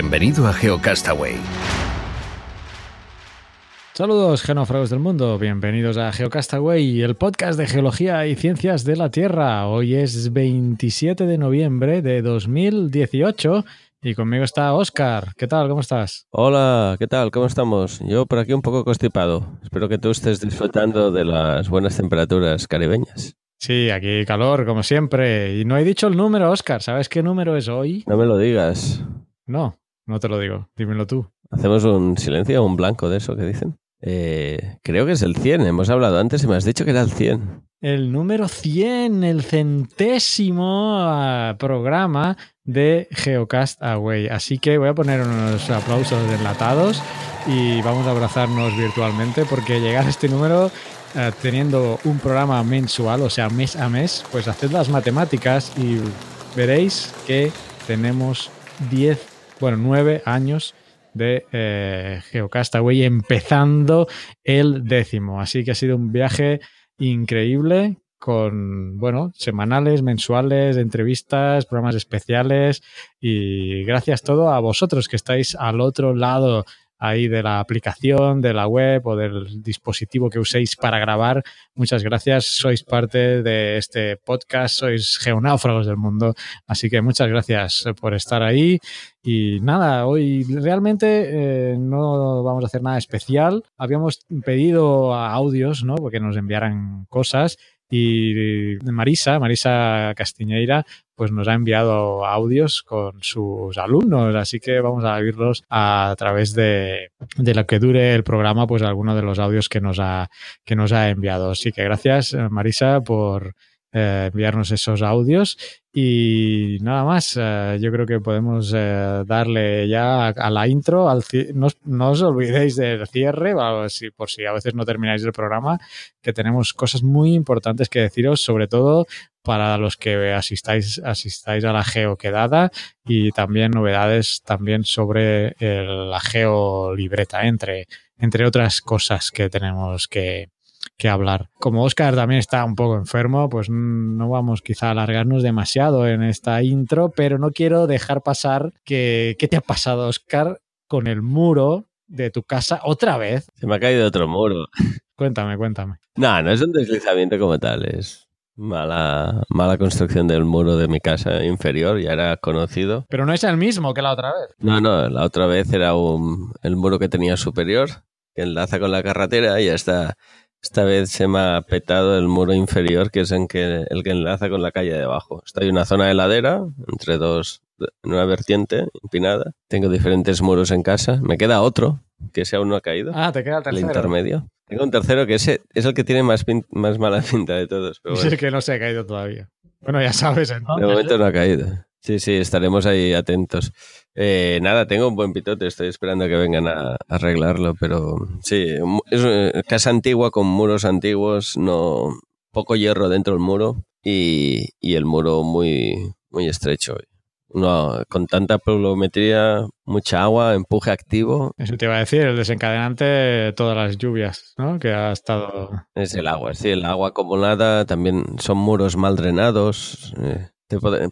Bienvenido a GeoCastaway. Saludos, genófragos del mundo. Bienvenidos a GeoCastaway, el podcast de geología y ciencias de la Tierra. Hoy es 27 de noviembre de 2018 y conmigo está Oscar. ¿Qué tal? ¿Cómo estás? Hola, ¿qué tal? ¿Cómo estamos? Yo por aquí un poco constipado. Espero que tú estés disfrutando de las buenas temperaturas caribeñas. Sí, aquí calor, como siempre. Y no he dicho el número, Oscar. ¿Sabes qué número es hoy? No me lo digas. No, no te lo digo. Dímelo tú. Hacemos un silencio, un blanco de eso que dicen. Eh, creo que es el 100. Hemos hablado antes y me has dicho que era el 100. El número 100, el centésimo ah, programa de Geocast Away. Así que voy a poner unos aplausos enlatados y vamos a abrazarnos virtualmente porque llegar a este número eh, teniendo un programa mensual, o sea, mes a mes, pues haced las matemáticas y veréis que tenemos 10 bueno, nueve años de eh, Geocastaway, empezando el décimo. Así que ha sido un viaje increíble con, bueno, semanales, mensuales, entrevistas, programas especiales y gracias todo a vosotros que estáis al otro lado ahí de la aplicación, de la web o del dispositivo que uséis para grabar. Muchas gracias, sois parte de este podcast, sois geonáufragos del mundo, así que muchas gracias por estar ahí. Y nada, hoy realmente eh, no vamos a hacer nada especial. Habíamos pedido audios, ¿no? Porque nos enviaran cosas y Marisa, Marisa Castiñeira, pues nos ha enviado audios con sus alumnos, así que vamos a oírlos a través de, de lo que dure el programa, pues alguno de los audios que nos ha, que nos ha enviado. Así que gracias, Marisa, por eh, enviarnos esos audios y nada más, eh, yo creo que podemos eh, darle ya a, la intro. Al no, no, os olvidéis del cierre, si, por si a veces no termináis el programa, que tenemos cosas muy importantes que deciros, sobre todo para los que asistáis, asistáis a la geoquedada y también novedades también sobre la geolibreta, entre, entre otras cosas que tenemos que, que hablar. Como Oscar también está un poco enfermo, pues no vamos quizá a alargarnos demasiado en esta intro, pero no quiero dejar pasar que ¿qué te ha pasado, Oscar, con el muro de tu casa otra vez? Se me ha caído otro muro. Cuéntame, cuéntame. No, no es un deslizamiento como tal, es mala, mala construcción del muro de mi casa inferior, ya era conocido. Pero no es el mismo que la otra vez. No, no, la otra vez era un, el muro que tenía superior, que enlaza con la carretera y ya está esta vez se me ha petado el muro inferior, que es en que, el que enlaza con la calle de abajo. Está en una zona de ladera, entre dos, en una vertiente empinada. Tengo diferentes muros en casa. Me queda otro, que ese aún no ha caído. Ah, te queda el tercero. El intermedio. Tengo un tercero que ese es el que tiene más, más mala pinta de todos. Es el que no se ha caído todavía. Bueno, ya sabes entonces. De momento no ha caído. Sí, sí, estaremos ahí atentos. Eh, nada, tengo un buen pitote, estoy esperando que vengan a, arreglarlo, pero sí, es una casa antigua con muros antiguos, no poco hierro dentro del muro y, y el muro muy, muy estrecho. No, con tanta pluviometría, mucha agua, empuje activo. Eso te iba a decir, el desencadenante de todas las lluvias, ¿no? Que ha estado. Es el agua, sí, el agua acumulada, también son muros mal drenados. Eh,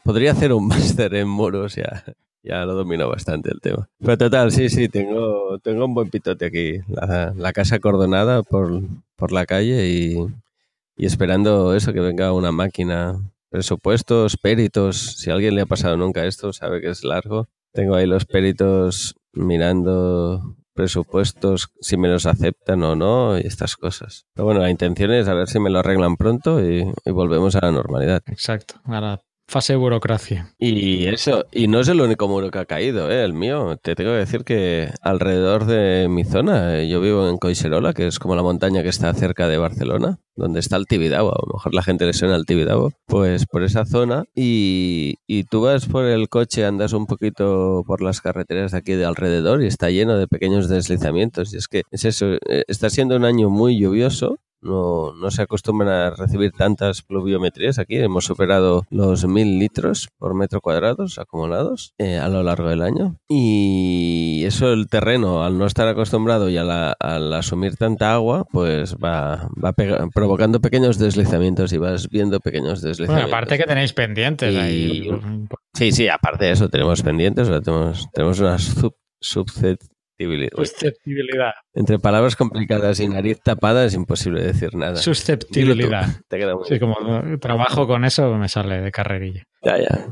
podría hacer un máster en muros, ya, ya lo domino bastante el tema. Pero total, sí, sí, tengo, tengo un buen pitote aquí. La, casa cordonada por, por la calle y, y, esperando eso, que venga una máquina. Presupuestos, peritos. Si a alguien le ha pasado nunca esto, sabe que es largo. Tengo ahí los peritos mirando presupuestos, si me los aceptan o no, y estas cosas. Pero bueno, la intención es a ver si me lo arreglan pronto y, y volvemos a la normalidad. Exacto. Ahora Fase burocracia. Y eso, y no es el único muro que ha caído, ¿eh? el mío. Te tengo que decir que alrededor de mi zona, eh, yo vivo en Coiserola, que es como la montaña que está cerca de Barcelona, donde está el Tibidabo, a lo mejor la gente le suena al Tibidabo, pues por esa zona, y, y tú vas por el coche, andas un poquito por las carreteras de aquí de alrededor y está lleno de pequeños deslizamientos. Y es que es eso, eh, está siendo un año muy lluvioso no, no se acostumbran a recibir tantas pluviometrías aquí. Hemos superado los mil litros por metro cuadrado acumulados eh, a lo largo del año. Y eso el terreno, al no estar acostumbrado y al asumir tanta agua, pues va, va provocando pequeños deslizamientos y vas viendo pequeños deslizamientos. Bueno, aparte que tenéis pendientes ahí. Sí, sí, aparte de eso tenemos pendientes, tenemos, tenemos unas sub, Susceptibilidad. Entre palabras complicadas y nariz tapada es imposible decir nada. Susceptibilidad. sí, como trabajo con eso me sale de carrerilla. Ya, ya.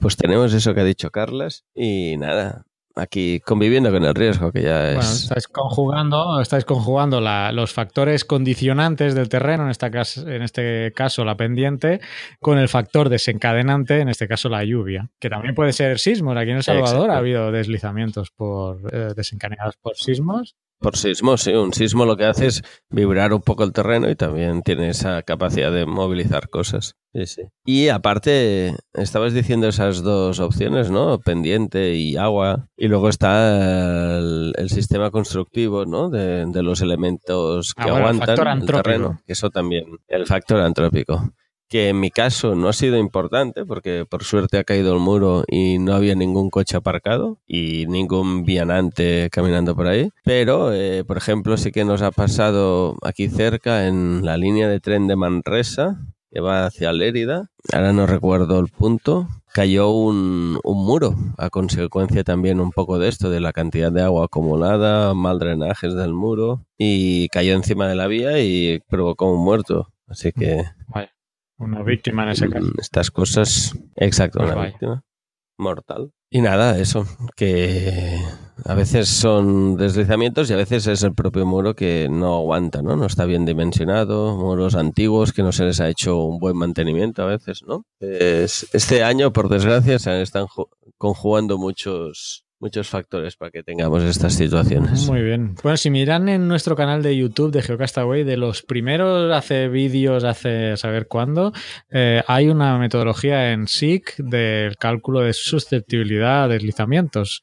Pues tenemos eso que ha dicho Carlas y nada, aquí conviviendo con el riesgo, que ya es. Bueno, estáis conjugando, estáis conjugando los factores condicionantes del terreno, en, esta en este caso la pendiente, con el factor desencadenante, en este caso la lluvia, que también puede ser sismos. Aquí en El Salvador ha habido deslizamientos por eh, desencadenados por sismos por sismo, sí. Un sismo lo que hace es vibrar un poco el terreno y también tiene esa capacidad de movilizar cosas. Sí, sí. Y aparte, estabas diciendo esas dos opciones, ¿no? Pendiente y agua. Y luego está el, sistema constructivo, ¿no? De, los elementos que ah, aguantan el, terreno. Eso también. El factor antrópico que en mi caso no ha sido importante porque por suerte ha caído el muro y no había ningún coche aparcado y ningún vianante caminando por ahí. Pero, eh, por ejemplo, sí que nos ha pasado aquí cerca en la línea de tren de Manresa que va hacia Lérida. Ahora no recuerdo el punto. Cayó un, un muro a consecuencia también un poco de esto, de la cantidad de agua acumulada, mal drenajes del muro y cayó encima de la vía y provocó un muerto. Así que... Una víctima en ese caso. Mm, estas cosas, exacto, pues una víctima mortal. Y nada, eso, que a veces son deslizamientos y a veces es el propio muro que no aguanta, ¿no? No está bien dimensionado, muros antiguos que no se les ha hecho un buen mantenimiento a veces, ¿no? este año, por desgracia, se están conjugando muchos muchos factores para que tengamos estas situaciones. Muy bien. Bueno, si miran en nuestro canal de YouTube de Geocastaway, de los primeros hace vídeos, hace saber cuándo, eh, hay una metodología en SIG del cálculo de susceptibilidad a deslizamientos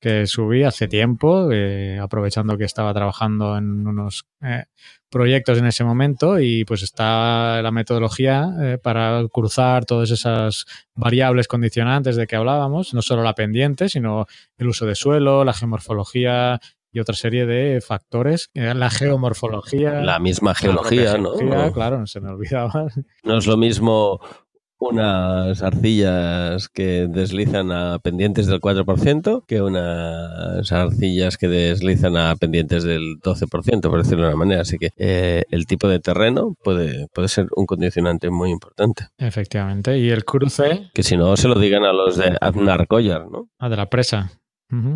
que subí hace tiempo, eh, aprovechando que estaba trabajando en unos eh, proyectos en ese momento y pues está la metodología eh, para cruzar todas esas variables condicionantes de que hablábamos, no solo la pendiente, sino el uso de suelo, la geomorfología y otra serie de factores. La geomorfología. La misma geología, ¿no? Claro, se me olvidaba. No es lo mismo unas arcillas que deslizan a pendientes del 4% que unas arcillas que deslizan a pendientes del 12%, por decirlo de una manera. Así que eh, el tipo de terreno puede, puede ser un condicionante muy importante. Efectivamente. Y el cruce. Que si no, se lo digan a los de Aznar Collar, ¿no? Ah, de la presa.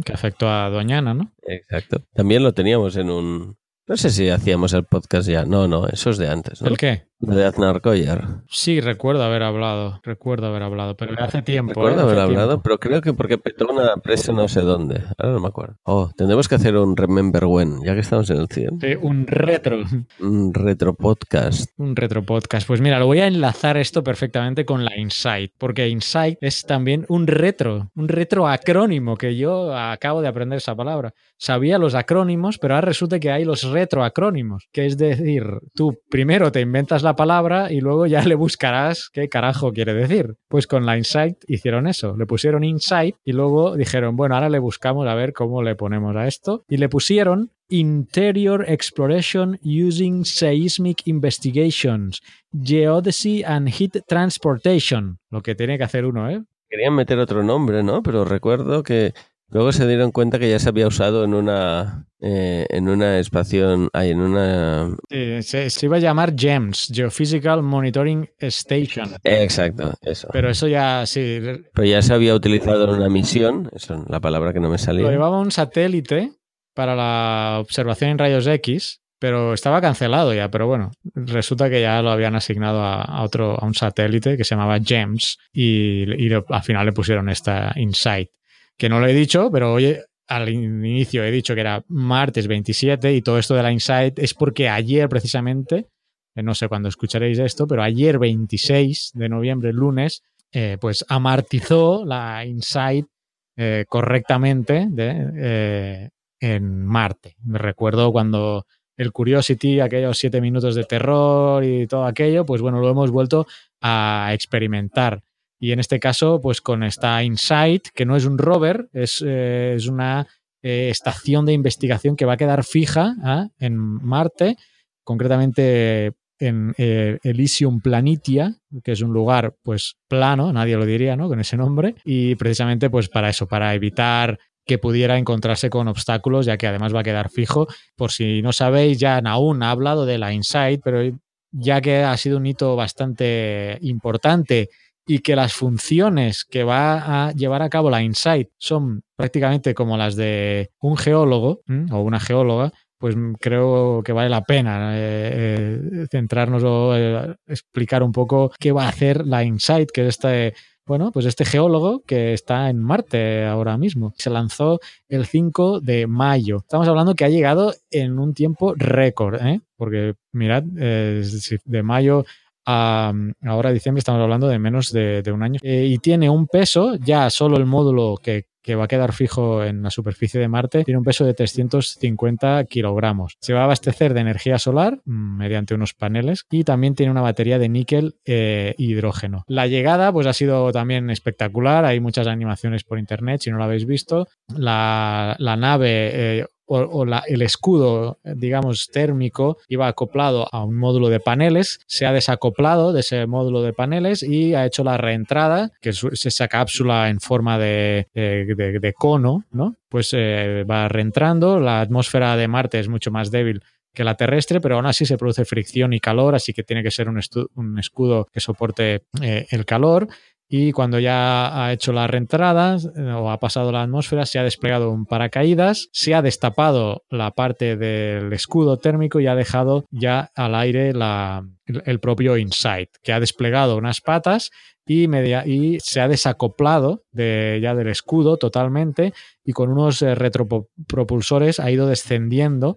que afectó a Doñana, ¿no? Exacto. También lo teníamos en un, no sé si hacíamos el podcast ya. No, no, eso es de antes. ¿no? ¿El qué? De Aznar Collar. Sí, recuerdo haber hablado. Recuerdo haber hablado, pero hace tiempo. Recuerdo ¿eh? haber hablado, pero creo que porque petó una presa no sé dónde. Ahora no me acuerdo. Oh, tendremos que hacer un Remember When, ya que estamos en el 100. Sí, un retro. Un retro podcast. Un retro podcast. Pues mira, lo voy a enlazar esto perfectamente con la Insight, porque Insight es también un retro, un retro acrónimo, que yo acabo de aprender esa palabra. Sabía los acrónimos, pero ahora resulta que hay los retroacrónimos, que es decir, tú primero te inventas la palabra y luego ya le buscarás qué carajo quiere decir. Pues con la Insight hicieron eso, le pusieron Insight y luego dijeron, bueno, ahora le buscamos a ver cómo le ponemos a esto y le pusieron Interior Exploration Using Seismic Investigations, Geodesy and Heat Transportation, lo que tiene que hacer uno, ¿eh? Querían meter otro nombre, ¿no? Pero recuerdo que Luego se dieron cuenta que ya se había usado en una eh, en una estación, hay en una... se, iba a llamar GEMS, Geophysical Monitoring Station. Exacto, eso. Pero eso ya, sí. Pero ya se había utilizado en una misión, eso es la palabra que no me salía. Lo llevaba un satélite para la observación en rayos X pero estaba cancelado ya, pero bueno, resulta que ya lo habían asignado a, otro, a un satélite que se llamaba GEMS y, al final le pusieron esta Insight, que no lo he dicho, pero oye, al inicio he dicho que era martes 27 y todo esto de la Insight es porque ayer precisamente, eh, no sé cuándo escucharéis esto, pero ayer 26 de noviembre, lunes, eh, pues amartizó la Insight eh, correctamente en Marte. Me recuerdo cuando el Curiosity, aquellos siete minutos de terror y todo aquello, pues bueno, lo hemos vuelto a experimentar. Y en este caso, pues con esta InSight, que no es un rover, es, eh, es una eh, estación de investigación que va a quedar fija ¿ah? en Marte, concretamente en eh, Elysium Planitia, que es un lugar pues plano, nadie lo diría, ¿no? Con ese nombre. Y precisamente pues para eso, para evitar que pudiera encontrarse con obstáculos, ya que además va a quedar fijo. Por si no sabéis, ya Naun ha hablado de la Insight, pero ya que ha sido un hito bastante importante y que las funciones que va a llevar a cabo la Insight son prácticamente como las de un geólogo o una geóloga, pues creo que vale la pena eh, eh, centrarnos o eh, explicar un poco qué va a hacer la Insight, que es este bueno, pues este geólogo que está en Marte ahora mismo se lanzó el 5 de mayo. Estamos hablando que ha llegado en un tiempo récord, ¿eh? porque mirad, de mayo a ahora diciembre estamos hablando de menos de, un año. Eh, y tiene un peso, ya solo el módulo que va a quedar fijo en la superficie de Marte, tiene un peso de 350 kilogramos. Se va a abastecer de energía solar mm, mediante unos paneles y también tiene una batería de níquel e hidrógeno. La llegada pues ha sido también espectacular, hay muchas animaciones por internet si no lo habéis visto. La, nave eh, o, el escudo, digamos, térmico iba acoplado a un módulo de paneles, se ha desacoplado de ese módulo de paneles y ha hecho la reentrada, que es esa cápsula en forma de, cono, ¿no? Pues eh, va reentrando, la atmósfera de Marte es mucho más débil que la terrestre, pero aún así se produce fricción y calor, así que tiene que ser un, escudo que soporte eh, el calor y cuando ya ha hecho la reentrada eh, o ha pasado la atmósfera, se ha desplegado un paracaídas, se ha destapado la parte del escudo térmico y ha dejado ya al aire el propio Insight, que ha desplegado unas patas y, se ha desacoplado de, ya del escudo totalmente y con unos eh, retropropulsores ha ido descendiendo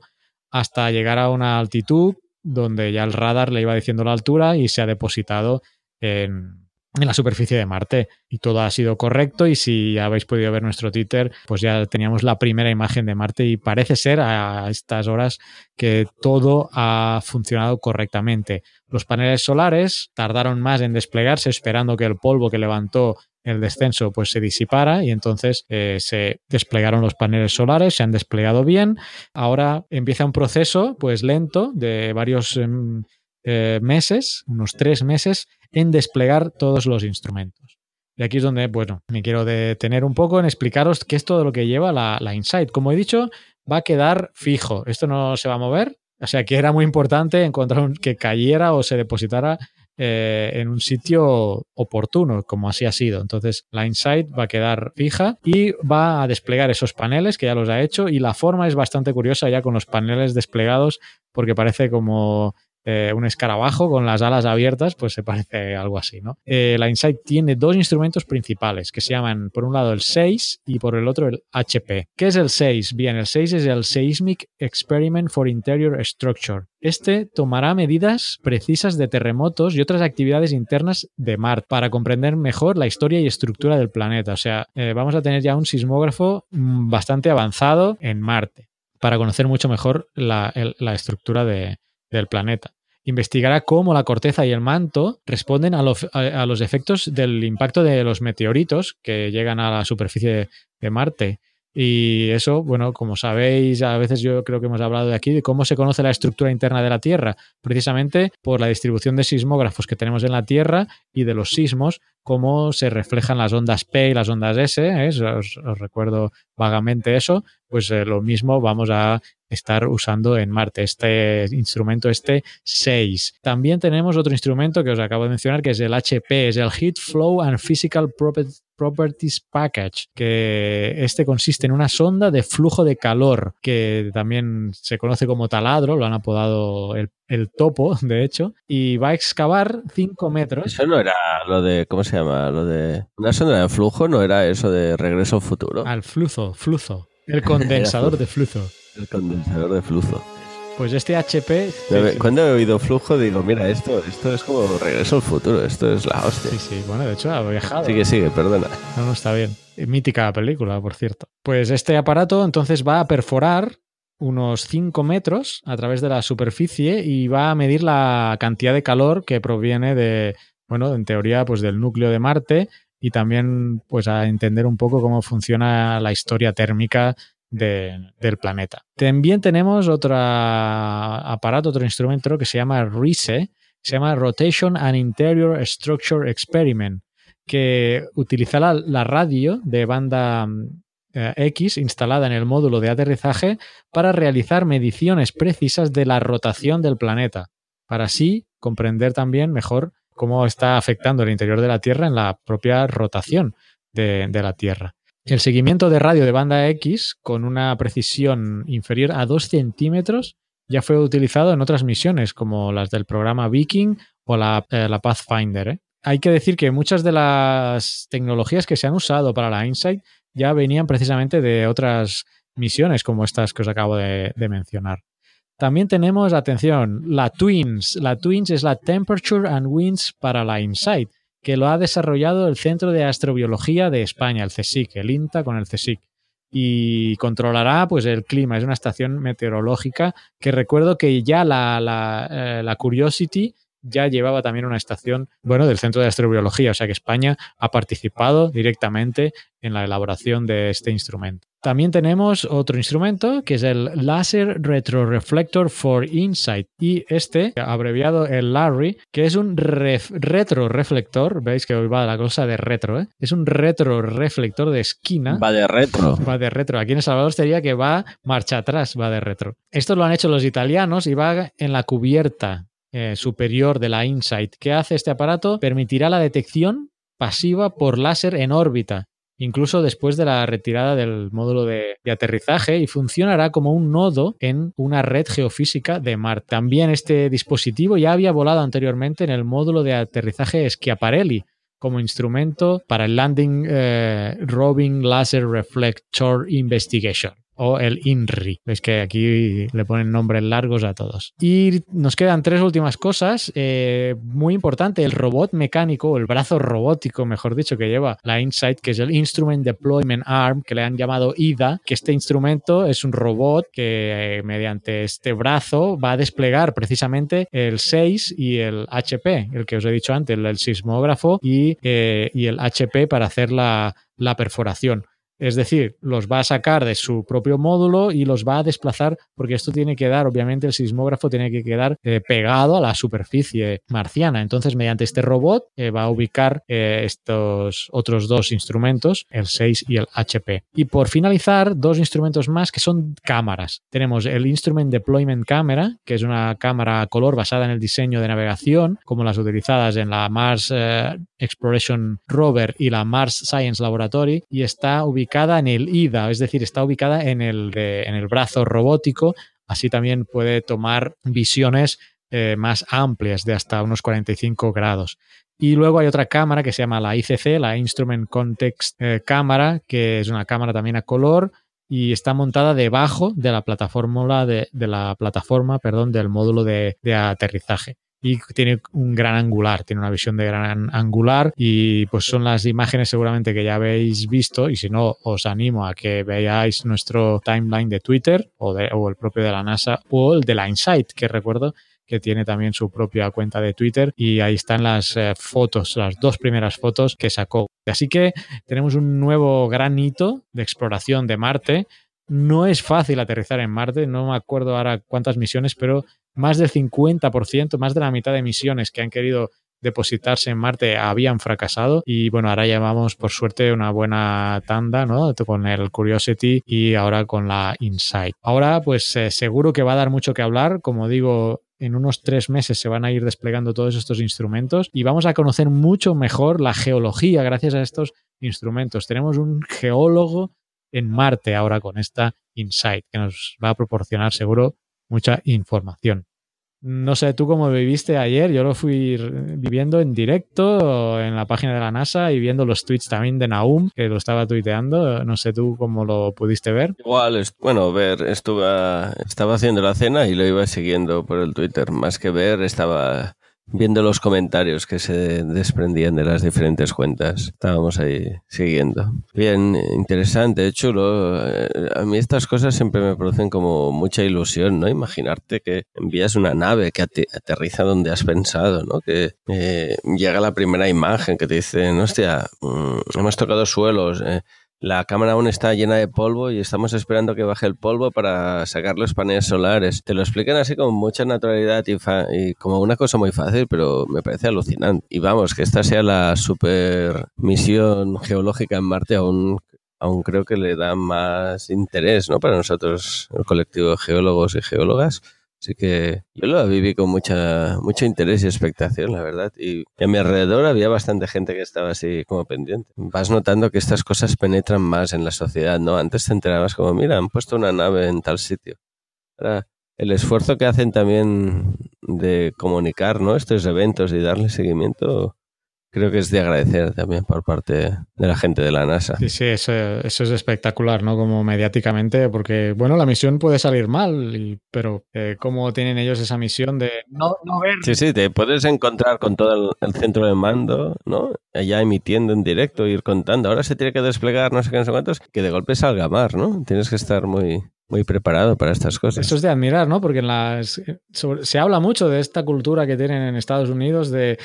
hasta llegar a una altitud donde ya el radar le iba diciendo la altura y se ha depositado en, en la superficie de Marte y todo ha sido correcto y si habéis podido ver nuestro Twitter pues ya teníamos la primera imagen de Marte y parece ser a estas horas que todo ha funcionado correctamente. Los paneles solares tardaron más en desplegarse esperando que el polvo que levantó el descenso pues se disipara y entonces eh, se desplegaron los paneles solares, se han desplegado bien. Ahora empieza un proceso pues lento de varios em, eh, meses, unos tres meses, en desplegar todos los instrumentos. Y aquí es donde, bueno, me quiero detener un poco en explicaros qué es todo lo que lleva la, Insight. Como he dicho, va a quedar fijo. Esto no se va a mover. O sea que era muy importante encontrar que cayera o se depositara eh, en un sitio oportuno, como así ha sido. Entonces, la Insight va a quedar fija y va a desplegar esos paneles que ya los ha hecho. Y la forma es bastante curiosa ya con los paneles desplegados, porque parece como eh, un escarabajo con las alas abiertas, pues se parece algo así, ¿no? Eh, la Insight tiene dos instrumentos principales que se llaman, por un lado, el 6 y por el otro el HP. ¿Qué es el 6? Bien, el 6 es el Seismic Experiment for Interior Structure. Este tomará medidas precisas de terremotos y otras actividades internas de Marte para comprender mejor la historia y estructura del planeta. O sea, eh, vamos a tener ya un sismógrafo mm, bastante avanzado en Marte para conocer mucho mejor la, estructura del planeta investigará cómo la corteza y el manto responden a, los efectos del impacto de los meteoritos que llegan a la superficie de Marte. Y eso, bueno, como sabéis, a veces yo creo que hemos hablado de aquí de cómo se conoce la estructura interna de la Tierra, precisamente por la distribución de sismógrafos que tenemos en la Tierra y de los sismos cómo se reflejan las ondas P y las ondas S. ¿eh? Os, recuerdo vagamente eso. Pues eh, lo mismo vamos a estar usando en Marte, este instrumento, este 6. También tenemos otro instrumento que os acabo de mencionar, que es el HP, es el Heat Flow and Physical Properties Package, que este consiste en una sonda de flujo de calor, que también se conoce como taladro, lo han apodado el, el topo, de hecho, y va a excavar 5 metros. Eso no era lo de, ¿cómo se llama? Lo de una sonda de flujo, no era eso de regreso al futuro. Al flujo, flujo. El condensador de flujo. El condensador de flujo. Pues este HP. Cuando he oído flujo, digo, mira, esto, esto es como regreso al futuro, esto es la hostia. Sí, sí, bueno, de hecho ha viajado. Sigue, sigue, perdona. No, no, está bien. Mítica película, por cierto. Pues este aparato entonces va a perforar unos 5 metros a través de la superficie y va a medir la cantidad de calor que proviene de, bueno, en teoría, pues del núcleo de Marte y también pues a entender un poco cómo funciona la historia térmica de, del planeta. También tenemos otro aparato, otro instrumento que se llama RISE, se llama Rotation and Interior Structure Experiment, que utiliza la radio de banda eh, X instalada en el módulo de aterrizaje para realizar mediciones precisas de la rotación del planeta, para así comprender también mejor cómo está afectando el interior de la Tierra en la propia rotación de, la Tierra. El seguimiento de radio de banda X con una precisión inferior a 2 centímetros ya fue utilizado en otras misiones como las del programa Viking o la, eh, Pathfinder. ¿eh? Hay que decir que muchas de las tecnologías que se han usado para la InSight ya venían precisamente de otras misiones como estas que os acabo de mencionar. También tenemos, atención, la Twins. La Twins es la Temperature and Winds para la InSight, que lo ha desarrollado el Centro de Astrobiología de España, el CSIC, el INTA con el CSIC. Y controlará pues, el clima. Es una estación meteorológica que recuerdo que ya la, la, eh, la Curiosity ya llevaba también una estación, bueno, del Centro de Astrobiología, o sea que España ha participado directamente en la elaboración de este instrumento. También tenemos otro instrumento que es el Laser Retroreflector for Insight y este, abreviado el LARRY, que es un retroreflector, veis que hoy va la cosa de retro, ¿eh? es un retroreflector de esquina. Va de retro. Va de retro. Aquí en El Salvador sería que va marcha atrás, va de retro. Esto lo han hecho los italianos y va en la cubierta eh, superior de la InSight. ¿Qué hace este aparato? Permitirá la detección pasiva por láser en órbita incluso después de la retirada del módulo de, aterrizaje y funcionará como un nodo en una red geofísica de Marte. También este dispositivo ya había volado anteriormente en el módulo de aterrizaje Schiaparelli como instrumento para el Landing eh, Laser Reflector Investigation o el INRI. Veis que aquí le ponen nombres largos a todos. Y nos quedan tres últimas cosas. Eh, muy importante, el robot mecánico, el brazo robótico, mejor dicho, que lleva la Insight, que es el Instrument Deployment Arm, que le han llamado IDA, que este instrumento es un robot que eh, mediante este brazo va a desplegar precisamente el 6 y el HP, el que os he dicho antes, el, sismógrafo y, eh, y, el HP para hacer la, la perforación. Es decir, los va a sacar de su propio módulo y los va a desplazar porque esto tiene que dar, obviamente el sismógrafo tiene que quedar eh, pegado a la superficie marciana. Entonces, mediante este robot eh, va a ubicar eh, estos otros dos instrumentos, el 6 y el HP. Y por finalizar, dos instrumentos más que son cámaras. Tenemos el Instrument Deployment Camera, que es una cámara a color basada en el diseño de navegación, como las utilizadas en la Mars Exploration Rover y la Mars Science Laboratory, y está ubicada en el IDA, es decir, está ubicada en el, en el brazo robótico, así también puede tomar visiones eh, más amplias de hasta unos 45 grados. Y luego hay otra cámara que se llama la ICC, la Instrument Context eh, Cámara, que es una cámara también a color y está montada debajo de la plataforma de, la plataforma, perdón, del módulo de aterrizaje y tiene un gran angular, tiene una visión de gran angular y pues son las imágenes seguramente que ya habéis visto y si no os animo a que veáis nuestro timeline de Twitter o, el propio de la NASA o el de la Insight que recuerdo que tiene también su propia cuenta de Twitter y ahí están las eh, fotos, las dos primeras fotos que sacó. Así que tenemos un nuevo gran hito de exploración de Marte. No es fácil aterrizar en Marte, no me acuerdo ahora cuántas misiones, pero más del 50%, más de la mitad de misiones que han querido depositarse en Marte habían fracasado y bueno, ahora llevamos por suerte una buena tanda, ¿no? Con el Curiosity y ahora con la Insight. Ahora pues eh, seguro que va a dar mucho que hablar, como digo, en unos tres meses se van a ir desplegando todos estos instrumentos y vamos a conocer mucho mejor la geología gracias a estos instrumentos. Tenemos un geólogo en Marte ahora con esta Insight que nos va a proporcionar seguro mucha información. No sé tú cómo viviste ayer, yo lo fui viviendo en directo en la página de la NASA y viendo los tweets también de Naum, que lo estaba tuiteando. No sé tú cómo lo pudiste ver. Igual, bueno, ver, estaba haciendo la cena y lo iba siguiendo por el Twitter. Más que ver, estaba viendo los comentarios que se desprendían de las diferentes cuentas. Estábamos ahí siguiendo. Bien, interesante, chulo. Eh, a mí estas cosas siempre me producen como mucha ilusión, ¿no? Imaginarte que envías una nave que aterriza donde has pensado, ¿no? Que eh, llega la primera imagen que te dice, hostia, mm, hemos tocado suelos. Eh, la cámara aún está llena de polvo y estamos esperando que baje el polvo para sacar los paneles solares. Te lo explican así con mucha naturalidad y, como una cosa muy fácil, pero me parece alucinante. Y vamos, que esta sea la super misión geológica en Marte aún aún creo que le da más interés ¿no? para nosotros, el colectivo de geólogos y geólogas, Así que yo lo viví con mucha, mucho interés y expectación, la verdad. Y a mi alrededor había bastante gente que estaba así como pendiente. Vas notando que estas cosas penetran más en la sociedad, ¿no? Antes te enterabas como, mira, han puesto una nave en tal sitio. Ahora, el esfuerzo que hacen también de comunicar, ¿no? Estos eventos y darle seguimiento creo que es de agradecer también por parte de la gente de la NASA. Sí, sí, eso, es espectacular, ¿no? Como mediáticamente, porque, bueno, la misión puede salir mal, pero eh, ¿cómo tienen ellos esa misión de no, ver? Sí, sí, te puedes encontrar con todo el, centro de mando, ¿no? Allá emitiendo en directo, ir contando. Ahora se tiene que desplegar no sé qué, no sé cuántos, que de golpe salga mar, ¿no? Tienes que estar muy, muy preparado para estas cosas. Eso es de admirar, ¿no? Porque en las, se habla mucho de esta cultura que tienen en Estados Unidos, de,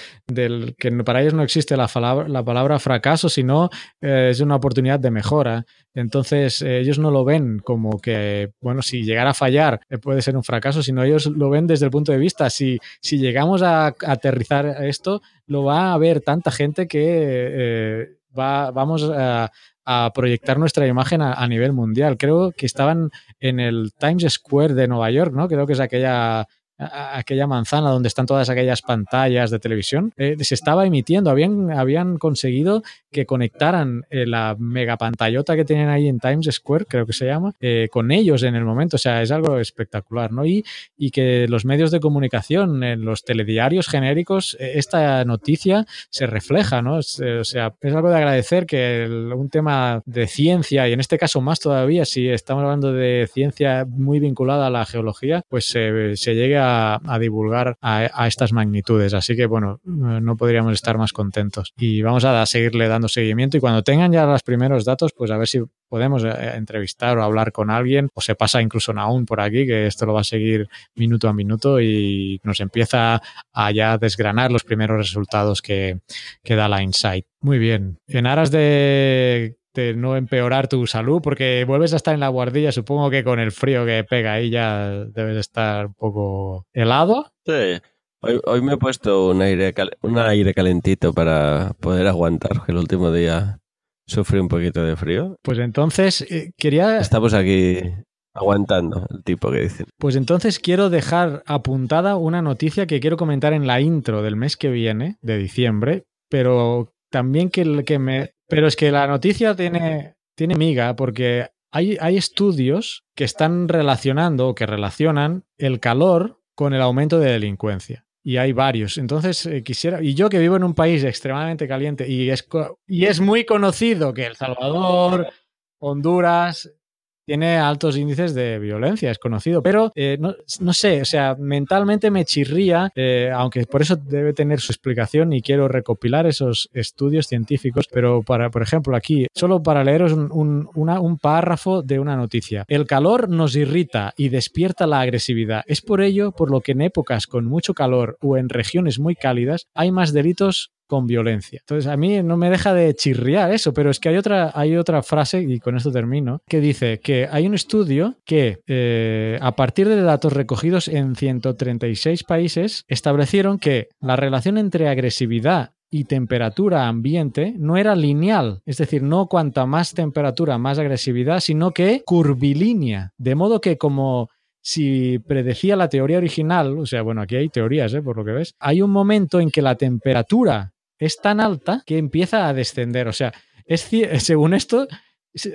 que para ellos no existe la palabra, la palabra fracaso, sino eh, es una oportunidad de mejora. Entonces, eh, ellos no lo ven como que, bueno, si llegara a fallar eh, puede ser un fracaso, sino ellos lo ven desde el punto de vista, si, si llegamos a, aterrizar esto, lo va a ver tanta gente que va, vamos a a proyectar nuestra imagen a, nivel mundial. Creo que estaban en el Times Square de Nueva York, ¿no? Creo que es aquella aquella manzana donde están todas aquellas pantallas de televisión, eh, se estaba emitiendo, habían, habían conseguido que conectaran eh, la mega pantallota que tienen ahí en Times Square, creo que se llama, eh, con ellos en el momento, o sea, es algo espectacular, ¿no? Y, y que los medios de comunicación, en los telediarios genéricos, esta noticia se refleja, ¿no? o sea, es algo de agradecer que un tema de ciencia, y en este caso más todavía, si estamos hablando de ciencia muy vinculada a la geología, pues se llegue a a, divulgar a, estas magnitudes. Así que, bueno, no podríamos estar más contentos. Y vamos a seguirle dando seguimiento y cuando tengan ya los primeros datos, pues a ver si podemos eh, entrevistar o hablar con alguien o se pasa incluso aún por aquí, que esto lo va a seguir minuto a minuto y nos empieza a ya desgranar los primeros resultados que, que da la Insight. Muy bien. En aras de de no empeorar tu salud, porque vuelves a estar en la guardilla, supongo que con el frío que pega ahí ya debes estar un poco helado. Sí. Hoy, me he puesto un aire, un aire calentito para poder aguantar, que el último día sufrí un poquito de frío. Pues entonces eh, quería... Estamos aquí aguantando el tipo que dicen. Pues entonces quiero dejar apuntada una noticia que quiero comentar en la intro del mes que viene, de diciembre, pero también que, que me, pero es que la noticia tiene, tiene miga porque hay, hay estudios que están relacionando o que relacionan el calor con el aumento de delincuencia y hay varios. Entonces, eh, quisiera, y yo que vivo en un país extremadamente caliente y es, y es muy conocido que El Salvador, Honduras, tiene altos índices de violencia, es conocido, pero eh, no, sé, o sea, mentalmente me chirría, eh, aunque por eso debe tener su explicación y quiero recopilar esos estudios científicos, pero para, por ejemplo, aquí, solo para leeros un, un párrafo de una noticia. El calor nos irrita y despierta la agresividad. Es por ello por lo que en épocas con mucho calor o en regiones muy cálidas hay más delitos con violencia. Entonces, a mí no me deja de chirriar eso, pero es que hay otra, hay otra frase, y con esto termino, que dice que hay un estudio que eh, a partir de datos recogidos en 136 países establecieron que la relación entre agresividad y temperatura ambiente no era lineal, es decir, no cuanta más temperatura, más agresividad, sino que curvilínea, de modo que como si predecía la teoría original, o sea, bueno, aquí hay teorías, ¿eh? por lo que ves, hay un momento en que la temperatura es tan alta que empieza a descender, o sea, es, según esto,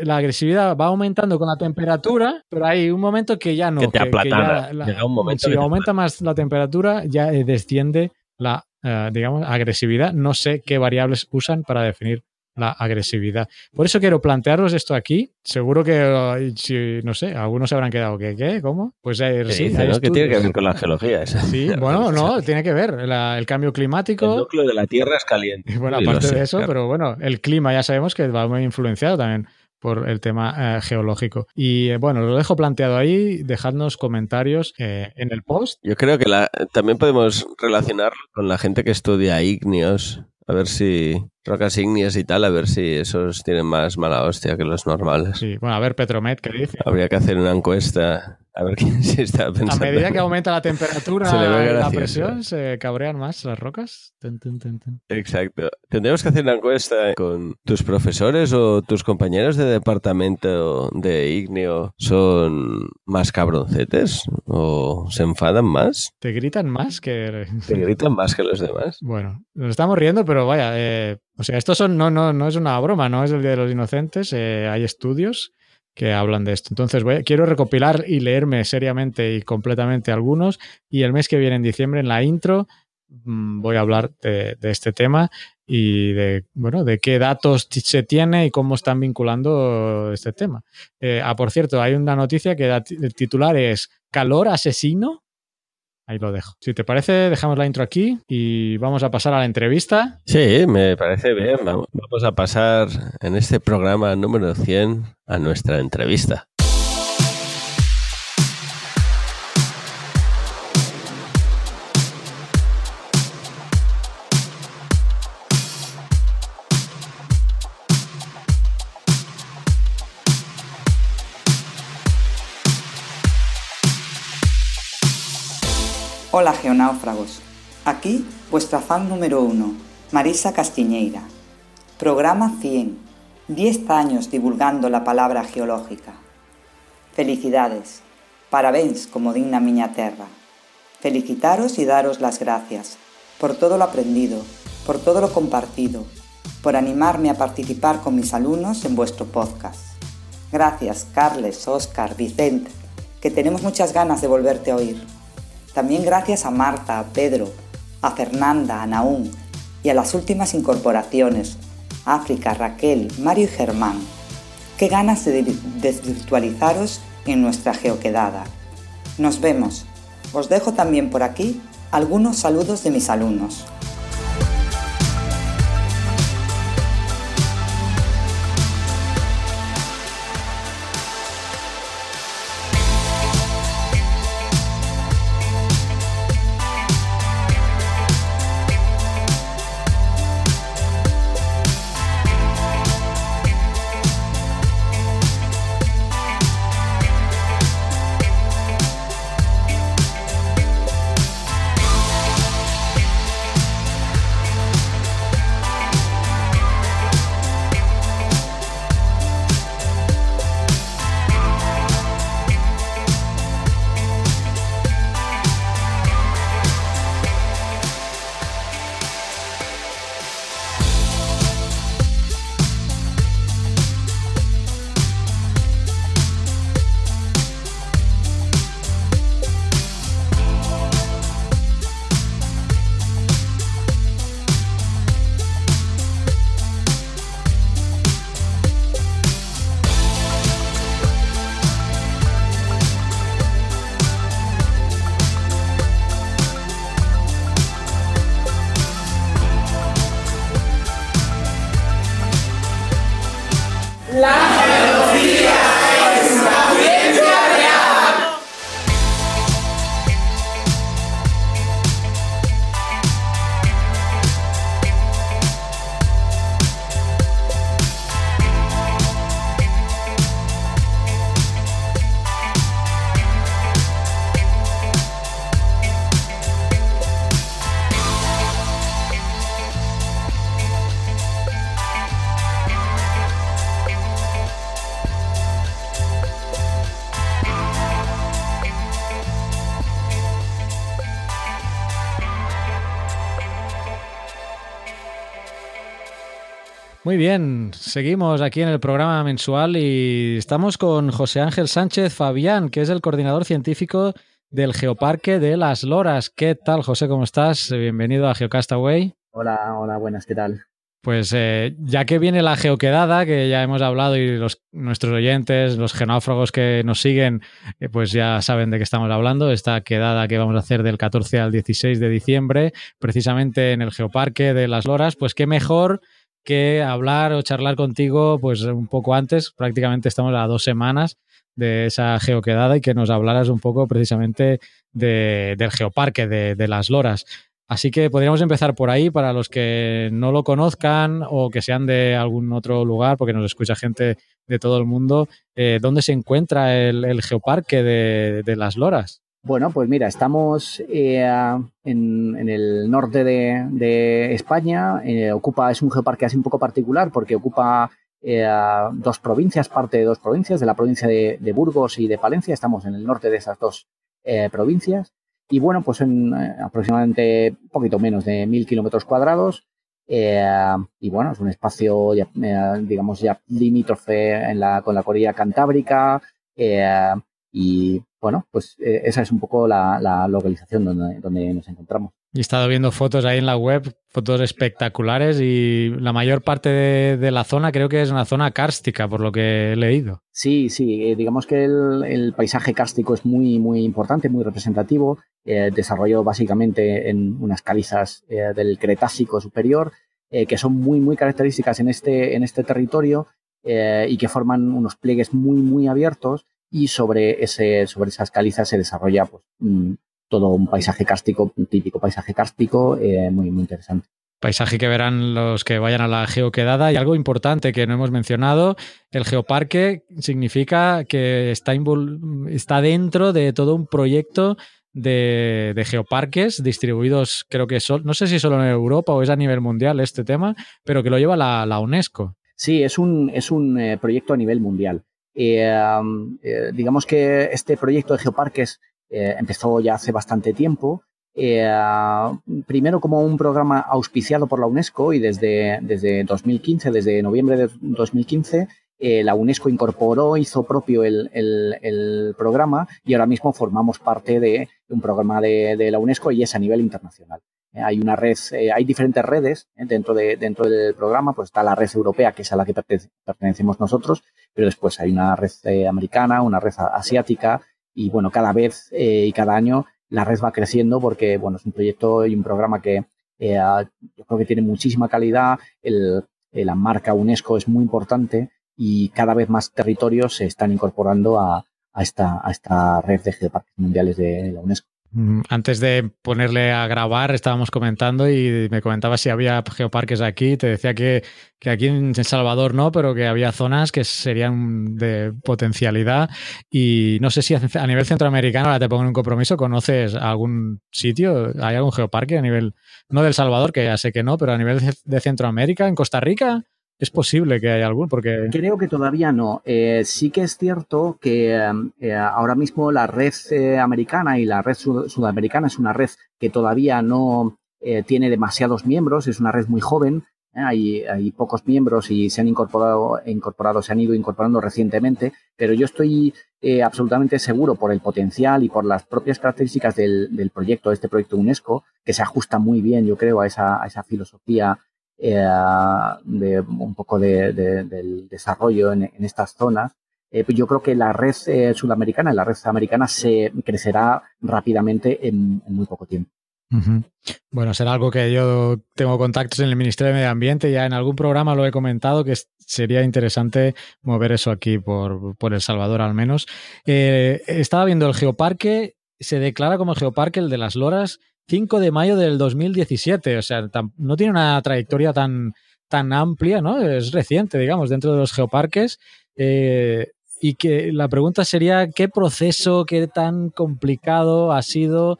la agresividad va aumentando con la temperatura, pero hay un momento que ya no. Que te aplatana. Llega un momento si aumenta más la temperatura, ya desciende la eh, digamos, agresividad. No sé qué variables usan para definir la agresividad. Por eso quiero plantearos esto aquí. Seguro que, si, no sé, algunos se habrán quedado, ¿qué? ¿Qué? ¿Cómo? Pues eh, sí, que tiene que ver con la geología. Esa. Sí, bueno, no, tiene que ver. el cambio climático. El núcleo de la Tierra es caliente. Bueno, aparte de eso, pero bueno, el clima ya sabemos que va muy influenciado también por el tema eh, geológico. Y eh, bueno, lo dejo planteado ahí, dejadnos comentarios eh, en el post. Yo creo que también podemos relacionarlo con la gente que estudia ignios, a ver si rocas ignias y tal, a ver si esos tienen más mala hostia que los normales. Sí, bueno, a ver Petromet, ¿qué dice? Habría que hacer una encuesta a ver quién se está pensando. A medida que aumenta la temperatura y la presión, se cabrean más las rocas. Exacto. Tendríamos que hacer una encuesta con tus profesores o tus compañeros de departamento de Igneo. ¿Son más cabroncetes o se enfadan más? ¿Te gritan más que...? ¿Te gritan más que los demás? Bueno, nos estamos riendo, pero vaya, eh, o sea, esto son, no, no, no es una broma, no es el Día de los Inocentes, eh, hay estudios que hablan de esto. Entonces, voy, quiero recopilar y leerme seriamente y completamente algunos y el mes que viene, en diciembre, en la intro, mm, voy a hablar de, este tema y de, bueno, de qué datos se tiene y cómo están vinculando este tema. Eh, ah, por cierto, hay una noticia que el titular es Calor asesino Ahí lo dejo. Si te parece, dejamos la intro aquí y vamos a pasar a la entrevista. Sí, me parece bien. Vamos a pasar en este programa número 100 a nuestra entrevista. Hola geonáufragos, aquí vuestra fan número uno, Marisa Castiñeira. Programa 100, 10 años divulgando la palabra geológica. Felicidades, parabéns como digna miña terra. Felicitaros y daros las gracias por todo lo aprendido, por todo lo compartido, por animarme a participar con mis alumnos en vuestro podcast. Gracias, Carles, Oscar, Vicente, que tenemos muchas ganas de volverte a oír. También gracias a Marta, a Pedro, a Fernanda, a Naún y a las últimas incorporaciones, África, Raquel, Mario y Germán. Qué ganas de desvirtualizaros en nuestra geoquedada. Nos vemos. Os dejo también por aquí algunos saludos de mis alumnos. Muy bien, seguimos aquí en el programa mensual y estamos con José Ángel Sánchez Fabián, que es el coordinador científico del Geoparque de las Loras. ¿Qué tal, José? ¿Cómo estás? Bienvenido a Geocastaway. Hola, hola, buenas, ¿qué tal? Pues eh, ya que viene la geoquedada, que ya hemos hablado y los, nuestros oyentes, los genáufragos que nos siguen, eh, pues ya saben de qué estamos hablando. Esta quedada que vamos a hacer del 14 al 16 de diciembre, precisamente en el Geoparque de las Loras, pues qué mejor que hablar o charlar contigo pues un poco antes, prácticamente estamos a dos semanas de esa geoquedada y que nos hablaras un poco precisamente del geoparque de, las loras. Así que podríamos empezar por ahí para los que no lo conozcan o que sean de algún otro lugar, porque nos escucha gente de todo el mundo. Eh, ¿Dónde se encuentra el, geoparque de las loras? Bueno, pues mira, estamos eh, en, el norte de, España. Eh, ocupa, es un geoparque así un poco particular porque ocupa eh, dos provincias, parte de dos provincias, de la provincia de, Burgos y de Palencia. Estamos en el norte de esas dos provincias. Y bueno, pues en aproximadamente un poquito menos de mil kilómetros cuadrados. y bueno, es un espacio, digamos, ya limítrofe en la, con la Corilla Cantábrica. y bueno, pues eh, esa es un poco la, localización donde, donde, nos encontramos. Y he estado viendo fotos ahí en la web, fotos espectaculares y la mayor parte de, la zona creo que es una zona kárstica, por lo que he leído. Sí, sí, eh, digamos que el, paisaje kárstico es muy, muy importante, muy representativo, eh, desarrollado básicamente en unas calizas eh, del Cretácico superior, que son muy, muy características en este, en este territorio y que forman unos pliegues muy, muy abiertos y sobre, ese, sobre esas calizas se desarrolla pues, todo un paisaje cárstico, un típico paisaje cárstico eh, muy, muy interesante. Paisaje que verán los que vayan a la geoquedada. Y algo importante que no hemos mencionado, el geoparque significa que está, está dentro de todo un proyecto de, de, geoparques distribuidos, creo que son, no sé si solo en Europa o es a nivel mundial este tema, pero que lo lleva la, la UNESCO. Sí, es un, es un eh, proyecto a nivel mundial. Eh, eh, digamos que este proyecto de geoparques eh, empezó ya hace bastante tiempo. primero como un programa auspiciado por la UNESCO y desde, desde 2015, desde noviembre de 2015, la UNESCO incorporó, hizo propio el, el, programa y ahora mismo formamos parte de un programa de, de la UNESCO y es a nivel internacional. Hay una red, hay diferentes redes dentro, de, dentro del programa, pues está la red europea, que es a la que pertenecemos nosotros, pero después hay una red eh, americana, una red asiática y bueno, cada vez eh, y cada año la red va creciendo porque bueno, es un proyecto y un programa que eh, yo creo que tiene muchísima calidad, el, la marca UNESCO es muy importante y cada vez más territorios se están incorporando a, a, esta, a esta red de geoparques mundiales de la UNESCO. Mm, antes de ponerle a grabar, estábamos comentando y me comentaba si había geoparques aquí. Te decía que, que, aquí en El Salvador no, pero que había zonas que serían de potencialidad. Y no sé si a nivel centroamericano, ahora te pongo en un compromiso, ¿conoces algún sitio? ¿Hay algún geoparque a nivel, no del Salvador, que ya sé que no, pero a nivel de Centroamérica, en Costa Rica? Es posible que haya algún, porque... Creo que todavía no. Eh, sí que es cierto que eh, ahora mismo la red eh, americana y la red sudamericana es una red que todavía no tiene demasiados miembros, es una red muy joven, hay, hay, pocos miembros y se han incorporado, incorporado, se han ido incorporando recientemente, pero yo estoy absolutamente seguro por el potencial y por las propias características del, del proyecto, de este proyecto UNESCO, que se ajusta muy bien, yo creo, a esa, a esa filosofía eh, de un poco de, del desarrollo en, estas zonas, eh, pues yo creo que la red eh, sudamericana, la red americana, se crecerá rápidamente en, muy poco tiempo. Bueno, será algo que yo tengo contactos en el Ministerio de Medio Ambiente, ya en algún programa lo he comentado, que sería interesante mover eso aquí por, por El Salvador al menos. estaba viendo el geoparque, se declara como geoparque el de las Loras 5 de mayo del 2017. O sea, no tiene una trayectoria tan, tan amplia, ¿no? Es reciente, digamos, dentro de los geoparques. Eh, y que la pregunta sería, ¿qué proceso, qué tan complicado ha sido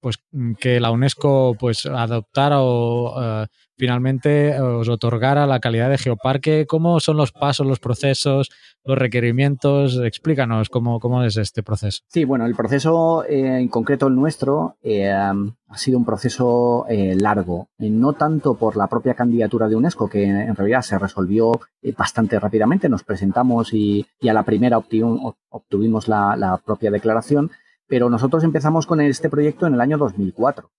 pues que la UNESCO pues adoptara o finalmente os otorgara la calidad de geoparque. ¿Cómo son los pasos, los procesos, los requerimientos? Explícanos cómo, cómo es este proceso. Sí, bueno, el proceso eh, en concreto el nuestro eh, ha sido un proceso eh, largo, no tanto por la propia candidatura de UNESCO, que en realidad se resolvió bastante rápidamente, nos presentamos y, a la primera obtuvimos, la propia declaración, pero nosotros empezamos con este proyecto en el año 2004.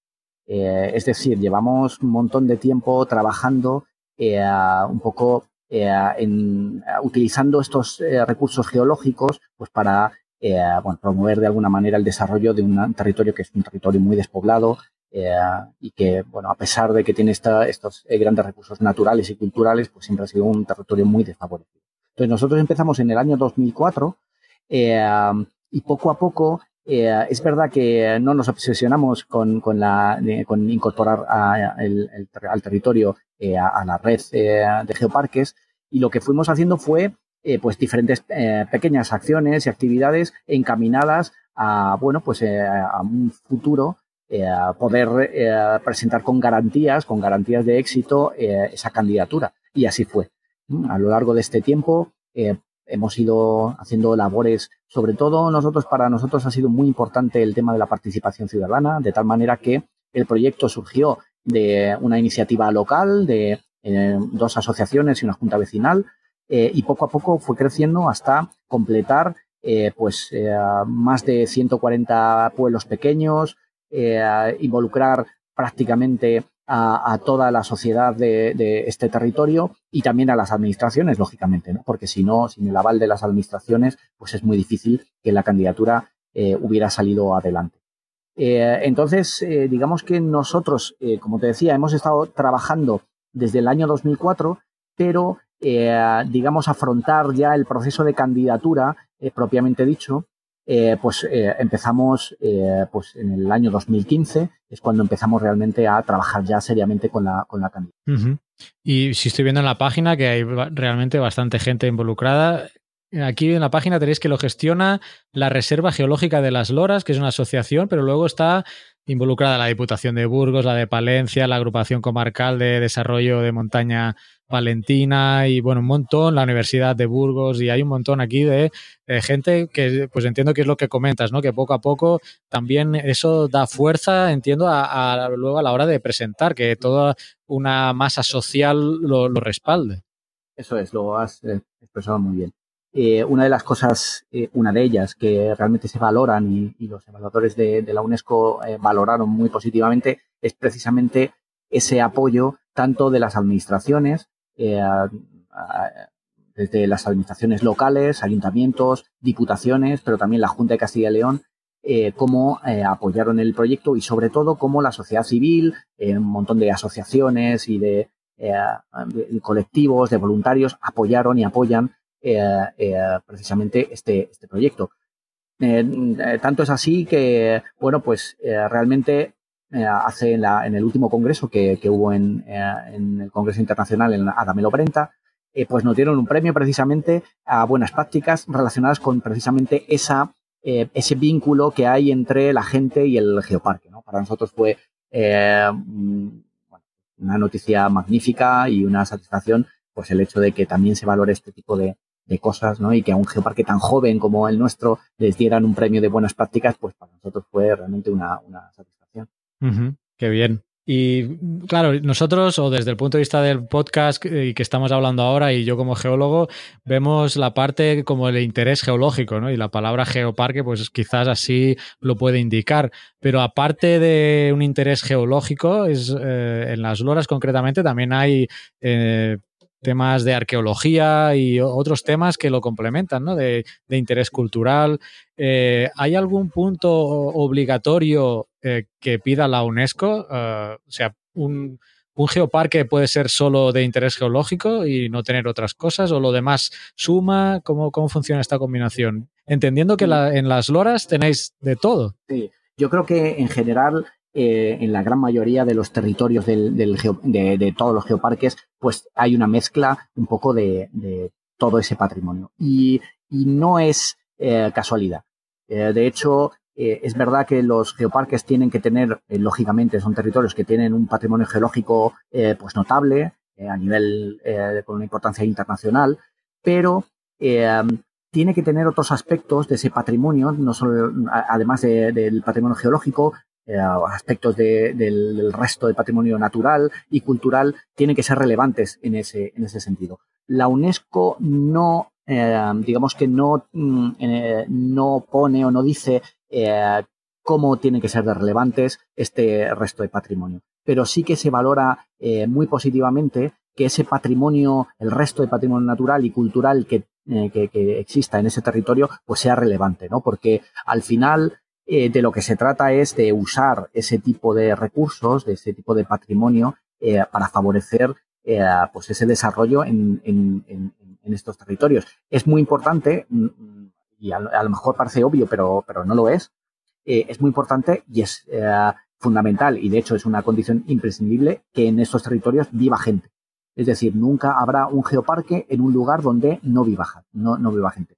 Eh, es decir, llevamos un montón de tiempo trabajando eh, un poco eh, en, utilizando estos recursos geológicos pues para promover de alguna manera el desarrollo de un territorio que es un territorio muy despoblado y que, bueno, a pesar de que tiene estos grandes recursos naturales y culturales, pues siempre ha sido un territorio muy desfavorecido. Entonces nosotros empezamos en el año 2004 y poco a poco eh, es verdad que no nos obsesionamos con, incorporar al territorio eh, a, la red eh, de geoparques. Y lo que fuimos haciendo fue pues diferentes pequeñas acciones y actividades encaminadas a bueno pues a un futuro poder presentar con garantías con garantías de éxito esa candidatura. Y así fue. A lo largo de este tiempo hemos ido haciendo labores, sobre todo nosotros, para nosotros ha sido muy importante el tema de la participación ciudadana, de tal manera que el proyecto surgió de una iniciativa local, de eh, dos asociaciones y una junta vecinal, eh, y poco a poco fue creciendo hasta completar eh, pues más de 140 pueblos pequeños, involucrar prácticamente a, toda la sociedad de, este territorio y también a las administraciones, lógicamente, ¿no? porque si no, sin el aval de las administraciones, pues es muy difícil que la candidatura eh, hubiera salido adelante. Eh, entonces, eh, digamos que nosotros, como te decía, hemos estado trabajando desde el año 2004, pero, digamos, afrontar ya el proceso de candidatura propiamente dicho, eh, pues eh, empezamos eh, pues en el año 2015, es cuando empezamos realmente a trabajar ya seriamente con la, con la candidatura. Y si estoy viendo en la página que hay realmente bastante gente involucrada, Aquí en la página tenéis que lo gestiona la Reserva Geológica de las Loras, que es una asociación, pero luego está involucrada la Diputación de Burgos, la de Palencia, la Agrupación Comarcal de Desarrollo de Montaña Valentina y bueno, un montón, la Universidad de Burgos y hay un montón aquí de, gente que pues entiendo que es lo que comentas, ¿no? Que poco a poco también eso da fuerza, entiendo, a, luego a la hora de presentar, que toda una masa social lo, respalde. Eso es, lo has eh, expresado muy bien. Eh, una de las cosas, eh, una de ellas que realmente se valoran y, los evaluadores de la UNESCO valoraron muy positivamente es precisamente ese apoyo tanto de las administraciones eh, desde las administraciones locales, ayuntamientos, diputaciones, pero también la Junta de Castilla y León, eh, cómo eh, apoyaron el proyecto y sobre todo cómo la sociedad civil, un montón de asociaciones y de, colectivos, de voluntarios apoyaron y apoyan precisamente este, este proyecto. tanto es así que, bueno, pues realmente eh, hace en, la, en, el último congreso que, que hubo en, eh, en, el Congreso Internacional en Adamelo Brenta, eh, pues nos dieron un premio precisamente a buenas prácticas relacionadas con precisamente esa, ese vínculo que hay entre la gente y el geoparque. ¿no? Para nosotros fue una noticia magnífica y una satisfacción pues el hecho de que también se valore este tipo de, de cosas, ¿no? Y que a un geoparque tan joven como el nuestro les dieran un premio de buenas prácticas, pues para nosotros fue realmente una, una satisfacción. Qué bien. Y claro, nosotros, o desde el punto de vista del podcast y que estamos hablando ahora, y yo como geólogo, vemos la parte como el interés geológico, ¿no? Y la palabra geoparque, pues quizás así lo puede indicar. Pero aparte de un interés geológico, es, eh, en las loras concretamente también hay eh, temas de arqueología y otros temas que lo complementan, ¿no? De, interés cultural. Eh, ¿Hay algún punto obligatorio eh, que pida la UNESCO? Eh, o sea, un, geoparque puede ser solo de interés geológico y no tener otras cosas, o lo demás suma. ¿Cómo, cómo funciona esta combinación? Entendiendo que en las loras tenéis de todo. Sí, yo creo que en general eh, en la gran mayoría de los territorios del, de, todos los geoparques, pues hay una mezcla un poco de, todo ese patrimonio. Y, no es eh, casualidad. Eh, de hecho, es verdad que los geoparques tienen que tener, lógicamente, son territorios que tienen un patrimonio geológico pues notable a nivel con una importancia internacional, pero tiene que tener otros aspectos de ese patrimonio, no solo además del patrimonio geológico, eh, aspectos del resto del patrimonio natural y cultural tienen que ser relevantes en ese, en ese sentido. La UNESCO no, eh, digamos que no, mm, eh, no pone o no dice cómo tienen que ser de relevantes este resto de patrimonio, pero sí que se valora muy positivamente que ese patrimonio, el resto de patrimonio natural y cultural que, que, exista en ese territorio, pues sea relevante, ¿no? Porque al final eh, de lo que se trata es de usar ese tipo de recursos, de ese tipo de patrimonio eh, para favorecer eh, pues ese desarrollo en, estos territorios. Es muy importante, mm, mm, y a, lo mejor parece obvio, pero, pero no lo es, es muy importante y es fundamental, y de hecho es una condición imprescindible, que en estos territorios viva gente. Es decir, nunca habrá un geoparque en un lugar donde no viva, no, no viva gente.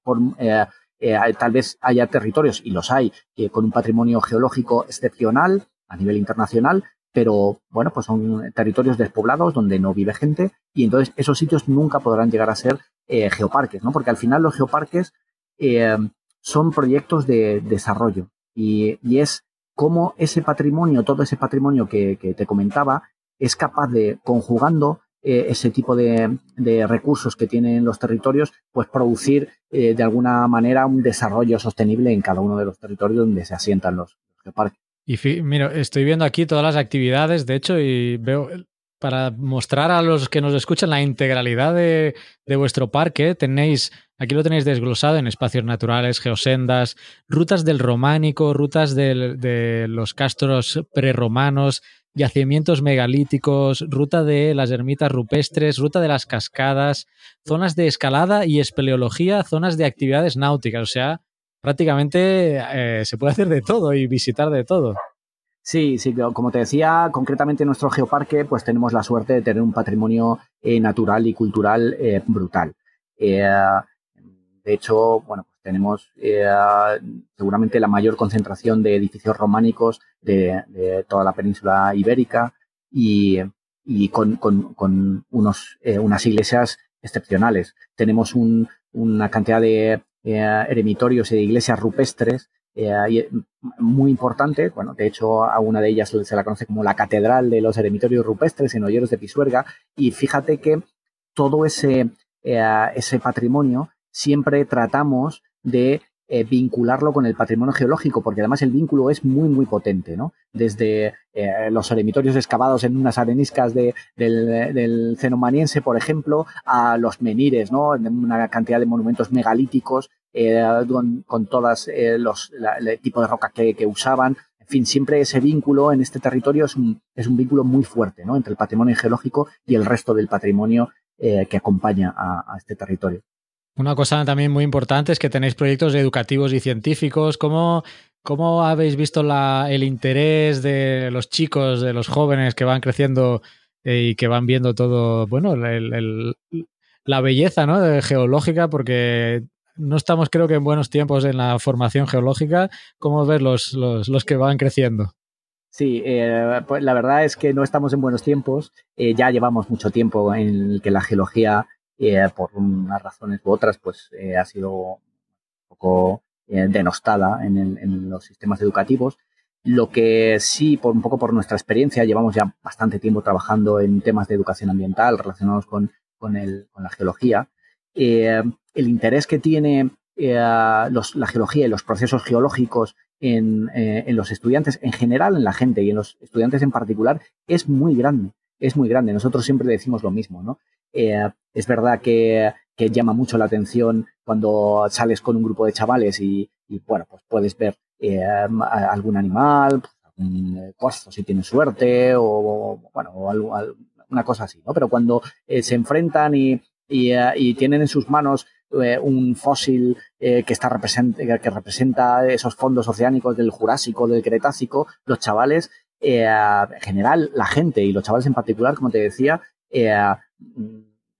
Eh, tal vez haya territorios, y los hay, con un patrimonio geológico excepcional a nivel internacional, pero bueno, pues son territorios despoblados donde no vive gente y entonces esos sitios nunca podrán llegar a ser eh, geoparques, ¿no? Porque al final los geoparques eh, son proyectos de desarrollo y, es como ese patrimonio, todo ese patrimonio que te comentaba, es capaz de, conjugando eh, ese tipo de, recursos que tienen los territorios, pues producir eh, de alguna manera un desarrollo sostenible en cada uno de los territorios donde se asientan los, geoparques. Y mira, estoy viendo aquí todas las actividades, de hecho, y veo para mostrar a los que nos escuchan la integralidad de, vuestro parque, tenéis, aquí lo tenéis desglosado en espacios naturales, geosendas, rutas del románico, rutas de los castros preromanos, yacimientos megalíticos, ruta de las ermitas rupestres, ruta de las cascadas, zonas de escalada y espeleología, zonas de actividades náuticas. O sea, prácticamente eh, se puede hacer de todo y visitar de todo. Sí, sí, como te decía, concretamente en nuestro geoparque, pues tenemos la suerte de tener un patrimonio eh, natural y cultural eh, brutal. de hecho, bueno, tenemos eh, seguramente la mayor concentración de edificios románicos de, toda la península ibérica y, con, unos, eh, unas iglesias excepcionales. Tenemos una cantidad de eh, eremitorios y de iglesias rupestres muy importante. Bueno, de hecho, a una de ellas se la conoce como la Catedral de los Eremitorios Rupestres en Olleros de Pisuerga. Y fíjate que todo ese, ese patrimonio siempre tratamos de eh, vincularlo con el patrimonio geológico, porque además el vínculo es muy, muy potente, ¿no? Desde eh, los eremitorios excavados en unas areniscas de, del, del cenomaniense, por ejemplo, a los menires, ¿no? Una cantidad de monumentos megalíticos eh, con, todas los el tipo de roca que, usaban. En fin, siempre ese vínculo en este territorio es un, es un vínculo muy fuerte, ¿no? Entre el patrimonio geológico y el resto del patrimonio que acompaña a este territorio. Una cosa también muy importante es que tenéis proyectos educativos y científicos. ¿Cómo, cómo habéis visto el interés de los chicos, de los jóvenes que van creciendo eh, y que van viendo todo, bueno, la belleza ¿no? geológica? Porque no estamos, creo que, en buenos tiempos en la formación geológica. ¿Cómo ves los, los, que van creciendo? Sí, eh, pues la verdad es que no estamos en buenos tiempos. Eh, ya llevamos mucho tiempo en el que la geología eh, por unas razones u otras, pues eh, ha sido un poco eh, denostada en, los sistemas educativos. Lo que sí, por un poco por nuestra experiencia, llevamos ya bastante tiempo trabajando en temas de educación ambiental relacionados con, la geología. el interés que tiene la geología y los procesos geológicos en, los estudiantes en general, en la gente y en los estudiantes en particular, es muy grande. Es muy grande. Nosotros siempre decimos lo mismo, ¿no? Eh, es verdad que, llama mucho la atención cuando sales con un grupo de chavales y, bueno, pues puedes ver eh, algún animal, pues, algún eh, corzo si tienes suerte o, bueno, una cosa así, ¿no? Pero cuando se enfrentan y, tienen en sus manos un fósil que, está que representa esos fondos oceánicos del Jurásico, del Cretácico, los chavales, en general, la gente y los chavales en particular, como te decía,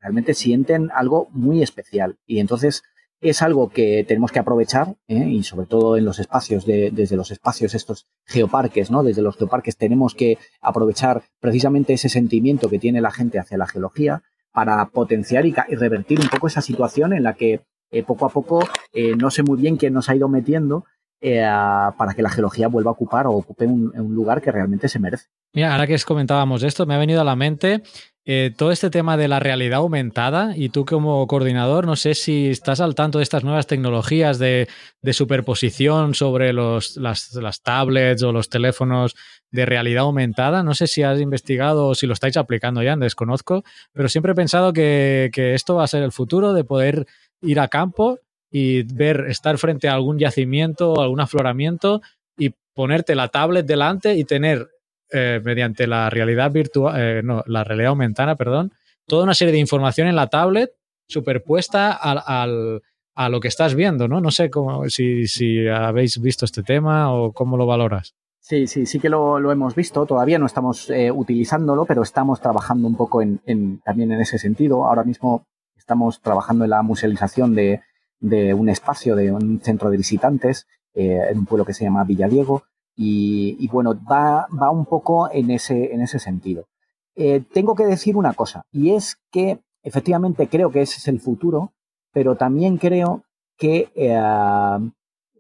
realmente sienten algo muy especial. Y entonces es algo que tenemos que aprovechar ¿eh? y sobre todo en los espacios de, desde los espacios estos geoparques, ¿no? Desde los geoparques tenemos que aprovechar precisamente ese sentimiento que tiene la gente hacia la geología para potenciar y, revertir un poco esa situación en la que eh, poco a poco eh, no sé muy bien quién nos ha ido metiendo para que la geología vuelva a ocupar o ocupe un, lugar que realmente se merece. Mira, ahora que comentábamos esto, me ha venido a la mente eh, todo este tema de la realidad aumentada y tú como coordinador, no sé si estás al tanto de estas nuevas tecnologías de, superposición sobre los, las, tablets o los teléfonos de realidad aumentada. No sé si has investigado o si lo estáis aplicando ya, desconozco, pero siempre he pensado que esto va a ser el futuro de poder ir a campo y ver, estar frente a algún yacimiento o algún afloramiento y ponerte la tablet delante y tener eh, mediante la realidad virtual, eh, no, la realidad aumentada, perdón, toda una serie de información en la tablet superpuesta al, a lo que estás viendo, ¿no? No sé cómo, si, si habéis visto este tema o cómo lo valoras. Sí, sí, sí que lo, lo hemos visto. Todavía no estamos eh, utilizándolo, pero estamos trabajando un poco en, en, también en ese sentido. Ahora mismo estamos trabajando en la musealización de, de un espacio, de un centro de visitantes en un pueblo que se llama Villadiego, y, bueno, va, va, un poco en ese, en ese sentido. Eh, tengo que decir una cosa, y es que efectivamente creo que ese es el futuro, pero también creo que eh,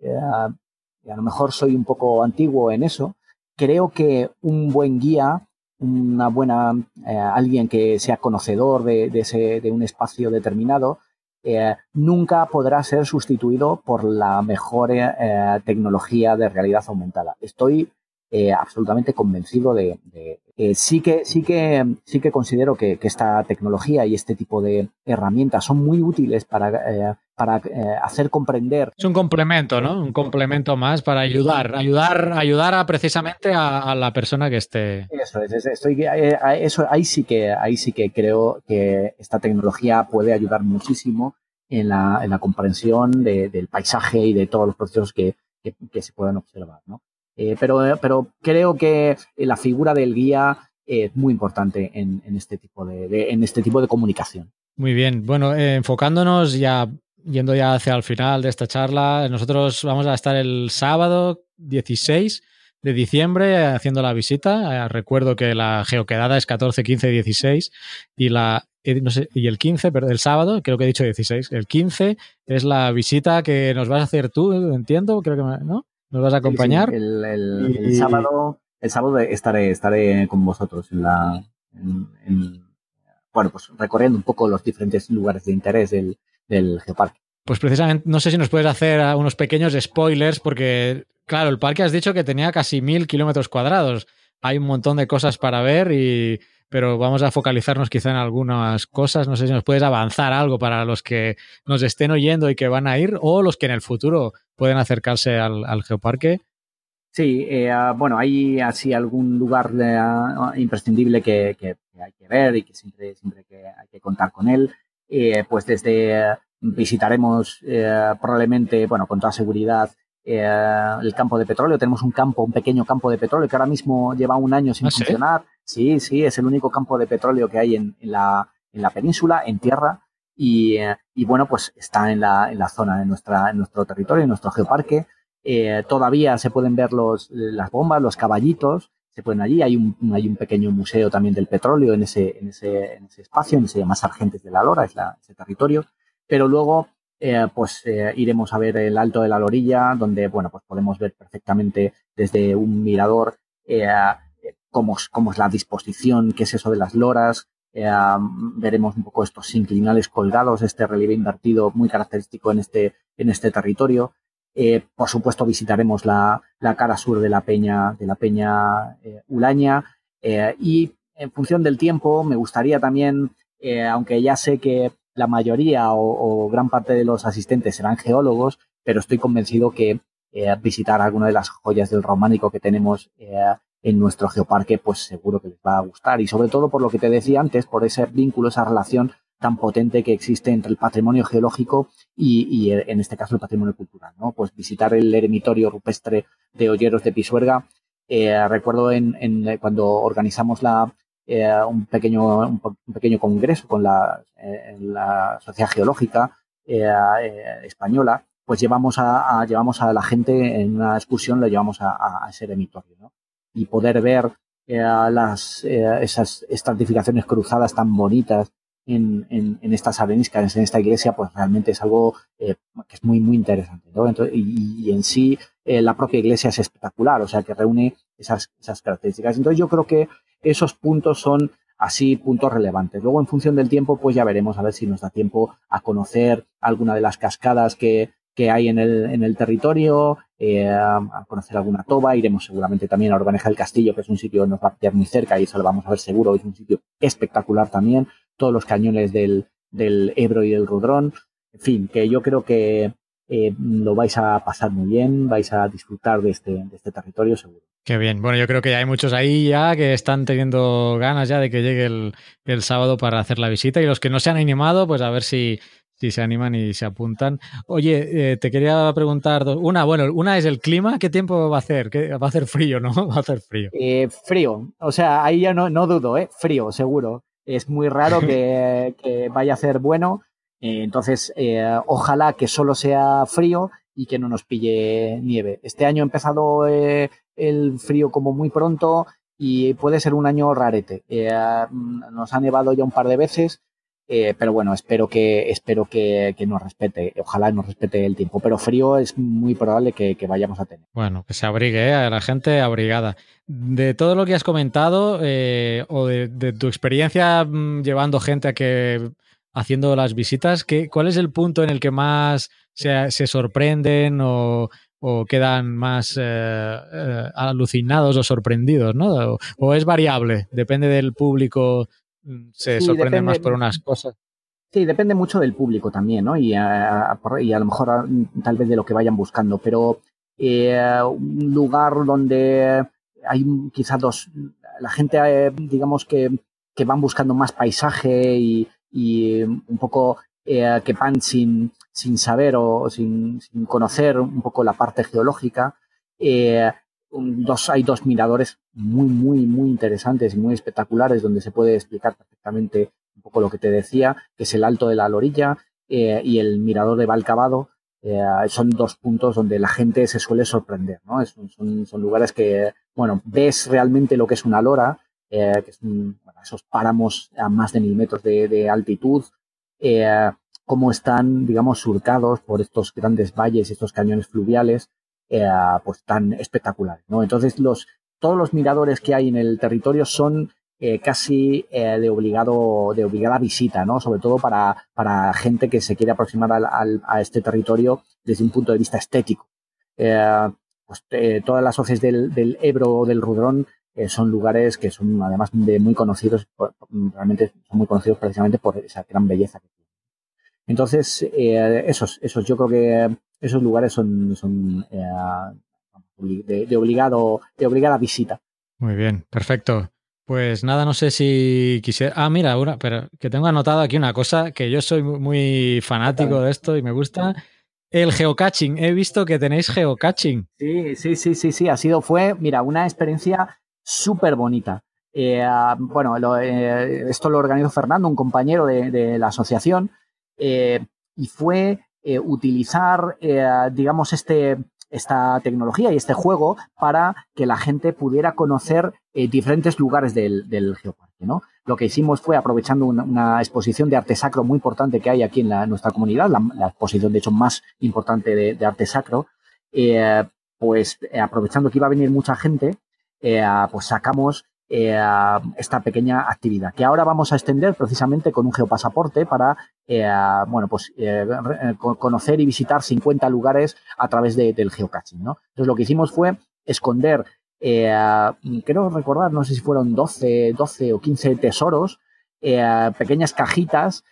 eh, a lo mejor soy un poco antiguo en eso. Creo que un buen guía, una buena alguien que sea conocedor de, de, ese, de un espacio determinado, eh, nunca podrá ser sustituido por la mejor eh, tecnología de realidad aumentada. Estoy eh, absolutamente convencido de, sí que sí que sí que considero que, esta tecnología y este tipo de herramientas son muy útiles para para hacer comprender es un complemento no un complemento más para ayudar ayudar ayudar a precisamente a, la persona que esté eso es, estoy eso ahí sí que ahí sí que creo que esta tecnología puede ayudar muchísimo en la, en la comprensión del paisaje y de todos los procesos que, que se puedan observar ¿no? Eh, pero, pero creo que la figura del guía es muy importante en, este, tipo de, en este tipo de comunicación. Muy bien. Bueno, eh, enfocándonos ya, yendo ya hacia el final de esta charla, nosotros vamos a estar el sábado 16 de diciembre haciendo la visita. Eh, recuerdo que la geoquedada es 14, 15 y 16 y la no sé, y el 15, pero el sábado, creo que he dicho 16, el 15 es la visita que nos vas a hacer tú, entiendo, creo que ¿no? ¿Nos vas a acompañar? El, sábado, el sábado estaré, estaré con vosotros en la, bueno, pues recorriendo un poco los diferentes lugares de interés del, del geoparque. Pues precisamente, no sé si nos puedes hacer unos pequeños spoilers, porque, claro, el parque has dicho que tenía casi mil kilómetros cuadrados. Hay un montón de cosas para ver y pero vamos a focalizarnos quizá en algunas cosas. No sé si nos puedes avanzar algo para los que nos estén oyendo y que van a ir o los que en el futuro pueden acercarse al, geoparque. Sí, eh, ah, bueno, hay así algún lugar ah, imprescindible que, hay que ver y que siempre, siempre que hay que contar con él. Eh, pues desde visitaremos eh, probablemente, bueno, con toda seguridad, el campo de petróleo. Tenemos un campo, un pequeño campo de petróleo que ahora mismo lleva un año sin ¿Ah, funcionar. Sí, sí, es el único campo de petróleo que hay en, la, en la, península, en tierra, y, y bueno, pues está en la, en la zona, en, nuestra, en nuestro territorio, en nuestro geoparque. Eh, todavía se pueden ver los, las bombas, los caballitos, se pueden allí. Hay un, hay un pequeño museo también del petróleo en ese, en ese, en ese espacio, se llama Sargentes de la Lora, es la, ese territorio. Pero luego, eh, pues eh, iremos a ver el Alto de la Lorilla, donde, bueno, pues podemos ver perfectamente desde un mirador eh, cómo, cómo es la disposición, qué es eso de las loras. Eh, veremos un poco estos inclinales colgados, este relieve invertido muy característico en este, en este territorio. Eh, por supuesto, visitaremos la, la, cara sur de la peña, de la peña eh, Ulaña. y en función del tiempo, me gustaría también, aunque ya sé que la mayoría o, o, gran parte de los asistentes serán geólogos, pero estoy convencido que visitar alguna de las joyas del románico que tenemos en nuestro geoparque, pues seguro que les va a gustar. Y sobre todo por lo que te decía antes, por ese vínculo, esa relación tan potente que existe entre el patrimonio geológico y, en este caso el patrimonio cultural, ¿no? Pues visitar el eremitorio rupestre de Olleros de Pisuerga. Eh, recuerdo en, en, cuando organizamos la, eh, un, pequeño, un, pequeño congreso con la, eh, la Sociedad Geológica, española, pues llevamos a, llevamos a la gente en una excursión, lo llevamos a, ese eremitorio, ¿no? Y poder ver las, esas estratificaciones cruzadas tan bonitas en, en, estas areniscas, en esta iglesia, pues realmente es algo que es muy, muy interesante. y, en sí, la propia iglesia es espectacular, o sea, que reúne esas, esas características. Entonces, yo creo que esos puntos son así puntos relevantes. Luego, en función del tiempo, pues ya veremos a ver si nos da tiempo a conocer alguna de las cascadas que, que hay en el, en el territorio, eh, a conocer alguna toba. Iremos seguramente también a Orbaneja del Castillo, que es un sitio que nos va a pillar muy cerca y eso lo vamos a ver seguro. Es un sitio espectacular también. Todos los cañones del, del Ebro y del Rudrón. En fin, que yo creo que eh, lo vais a pasar muy bien, vais a disfrutar de este, de este territorio seguro. Qué bien. Bueno, yo creo que hay muchos ahí ya que están teniendo ganas ya de que llegue el, sábado para hacer la visita y los que no se han animado, pues a ver si, si se animan y se apuntan. Oye, eh, te quería preguntar una, bueno, una es el clima, ¿qué tiempo va a hacer? Va a hacer frío, ¿no? Va a hacer frío. Eh, frío, o sea, ahí ya no, no dudo, ¿eh? Frío, seguro. Es muy raro que, vaya a ser bueno, eh, entonces ojalá que solo sea frío y que no nos pille nieve. Este año ha empezado el frío como muy pronto y puede ser un año rarete. Eh, nos ha nevado ya un par de veces, eh, pero bueno, espero que espero que, nos respete, ojalá nos respete el tiempo, pero frío es muy probable que, vayamos a tener. Bueno, que se abrigue, ¿eh? a la gente abrigada. De todo lo que has comentado o de, tu experiencia mm, llevando gente a que haciendo las visitas, ¿qué, ¿cuál es el punto en el que más se, se sorprenden o o quedan más eh, eh, alucinados o sorprendidos, ¿no? O, es variable, depende del público, mm, se sorprende más por unas cosas. Sí, depende mucho del público también, ¿no? Y a, y a lo mejor tal vez de lo que vayan buscando, pero eh, un lugar donde hay quizás dos, la gente, digamos que, que van buscando más paisaje y, y un poco que van sin, sin saber o sin, conocer un poco la parte geológica. Eh, dos, hay dos miradores muy, muy, muy interesantes y muy espectaculares donde se puede explicar perfectamente un poco lo que te decía, que es el Alto de la Lorilla eh, y el mirador de Valcabado. Eh, son dos puntos donde la gente se suele sorprender, ¿no? son, son, lugares que, bueno, ves realmente lo que es una lora, que es esos páramos a más de mil metros de, de altitud, cómo están, digamos, surcados por estos grandes valles, estos cañones fluviales, eh, pues tan espectaculares, ¿no? Entonces, los, todos los miradores que hay en el territorio son eh, casi eh, de obligado, de obligada visita, ¿no? Sobre todo para, para gente que se quiere aproximar al, a este territorio desde un punto de vista estético. pues todas las hoces del, del Ebro o del Rudrón son lugares que son además de muy conocidos, realmente son muy conocidos precisamente por esa gran belleza que entonces, eh, esos, esos, yo creo que esos lugares son, son eh, de, obligado, de obligada visita. Muy bien, perfecto. Pues nada, no sé si quisiera. Ah, mira, una, pero que tengo anotado aquí una cosa que yo soy muy fanático de esto y me gusta. El geocaching. He visto que tenéis geocaching. Sí, sí, sí, sí, sí. Ha sido, fue, mira, una experiencia súper bonita. Eh, bueno, esto lo organizó Fernando, un compañero de la asociación. Eh, y fue eh, utilizar, eh, digamos, este, esta tecnología y este juego para que la gente pudiera conocer diferentes lugares del, del, geoparque. ¿no? Lo que hicimos fue, aprovechando una, exposición de arte sacro muy importante que hay aquí en, nuestra comunidad, la, exposición de hecho más importante de, de arte sacro, pues aprovechando que iba a venir mucha gente, pues sacamos eh, esta pequeña actividad, que ahora vamos a extender precisamente con un geopasaporte para, eh, bueno, pues eh, conocer y visitar 50 lugares a través del geocaching, ¿no? Entonces lo que hicimos fue esconder, quiero recordar, no sé si fueron 12, 12 o 15 tesoros, pequeñas cajitas,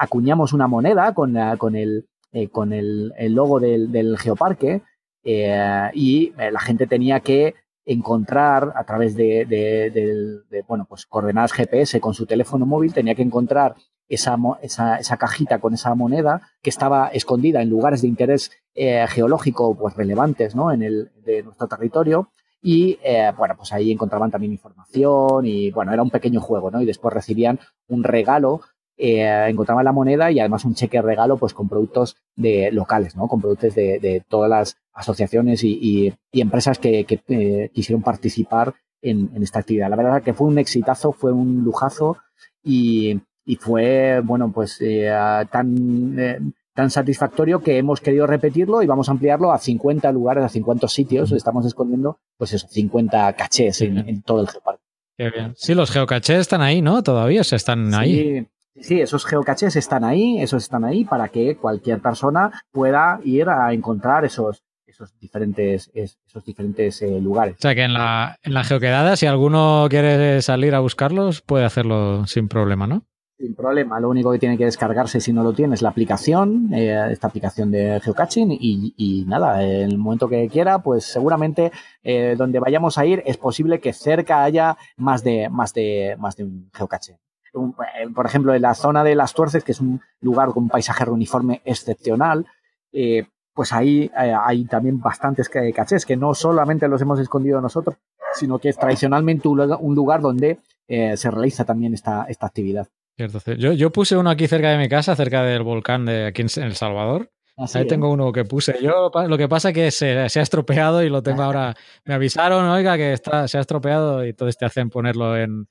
acuñamos una moneda con, con, el, con el, logo del geoparque y la gente tenía que encontrar a través de, bueno, pues coordenadas GPS con su teléfono móvil, tenía que encontrar esa, esa, esa, cajita con esa moneda que estaba escondida en lugares de interés eh, geológico pues relevantes ¿no? en el, de nuestro territorio. Y eh, bueno, pues ahí encontraban también información y bueno, era un pequeño juego, ¿no? Y después recibían un regalo eh, encontraban la moneda y además un cheque regalo pues con productos de locales, ¿no? Con productos de, todas las asociaciones y, empresas que, eh, quisieron participar en, esta actividad. La verdad que fue un exitazo, fue un lujazo y, fue, bueno, pues eh, tan, tan satisfactorio que hemos querido repetirlo y vamos a ampliarlo a 50 lugares, a 50 sitios. Estamos escondiendo, pues eso, 50 cachés en, todo el geoparque. Qué bien. Sí, los geocachés están ahí, ¿no? Todavía se están ahí. Sí, esos geocaches están ahí, esos están ahí para que cualquier persona pueda ir a encontrar esos, esos diferentes, esos diferentes eh, lugares. O sea que en la, en la geoquedada, si alguno quiere salir a buscarlos, puede hacerlo sin problema, ¿no? Sin problema, lo único que tiene que descargarse si no lo tiene es la aplicación, eh, esta aplicación de geocaching y, y, nada, en el momento que quiera, pues seguramente eh, donde vayamos a ir es posible que cerca haya más de, más de, más de un geocache. Eh, por ejemplo, en la zona de las Tuerces, que es un lugar con un paisaje uniforme excepcional, eh, pues ahí eh, hay también bastantes cachés que no solamente los hemos escondido nosotros, sino que es tradicionalmente un lugar, donde se realiza también esta, esta actividad. Yo, yo puse uno aquí cerca de mi casa, cerca del volcán de aquí en El Salvador, Ahí tengo uno que puse yo. Lo que pasa es que se, ha estropeado y lo tengo ahora. Me avisaron, oiga, que está, se ha estropeado y entonces te hacen ponerlo en,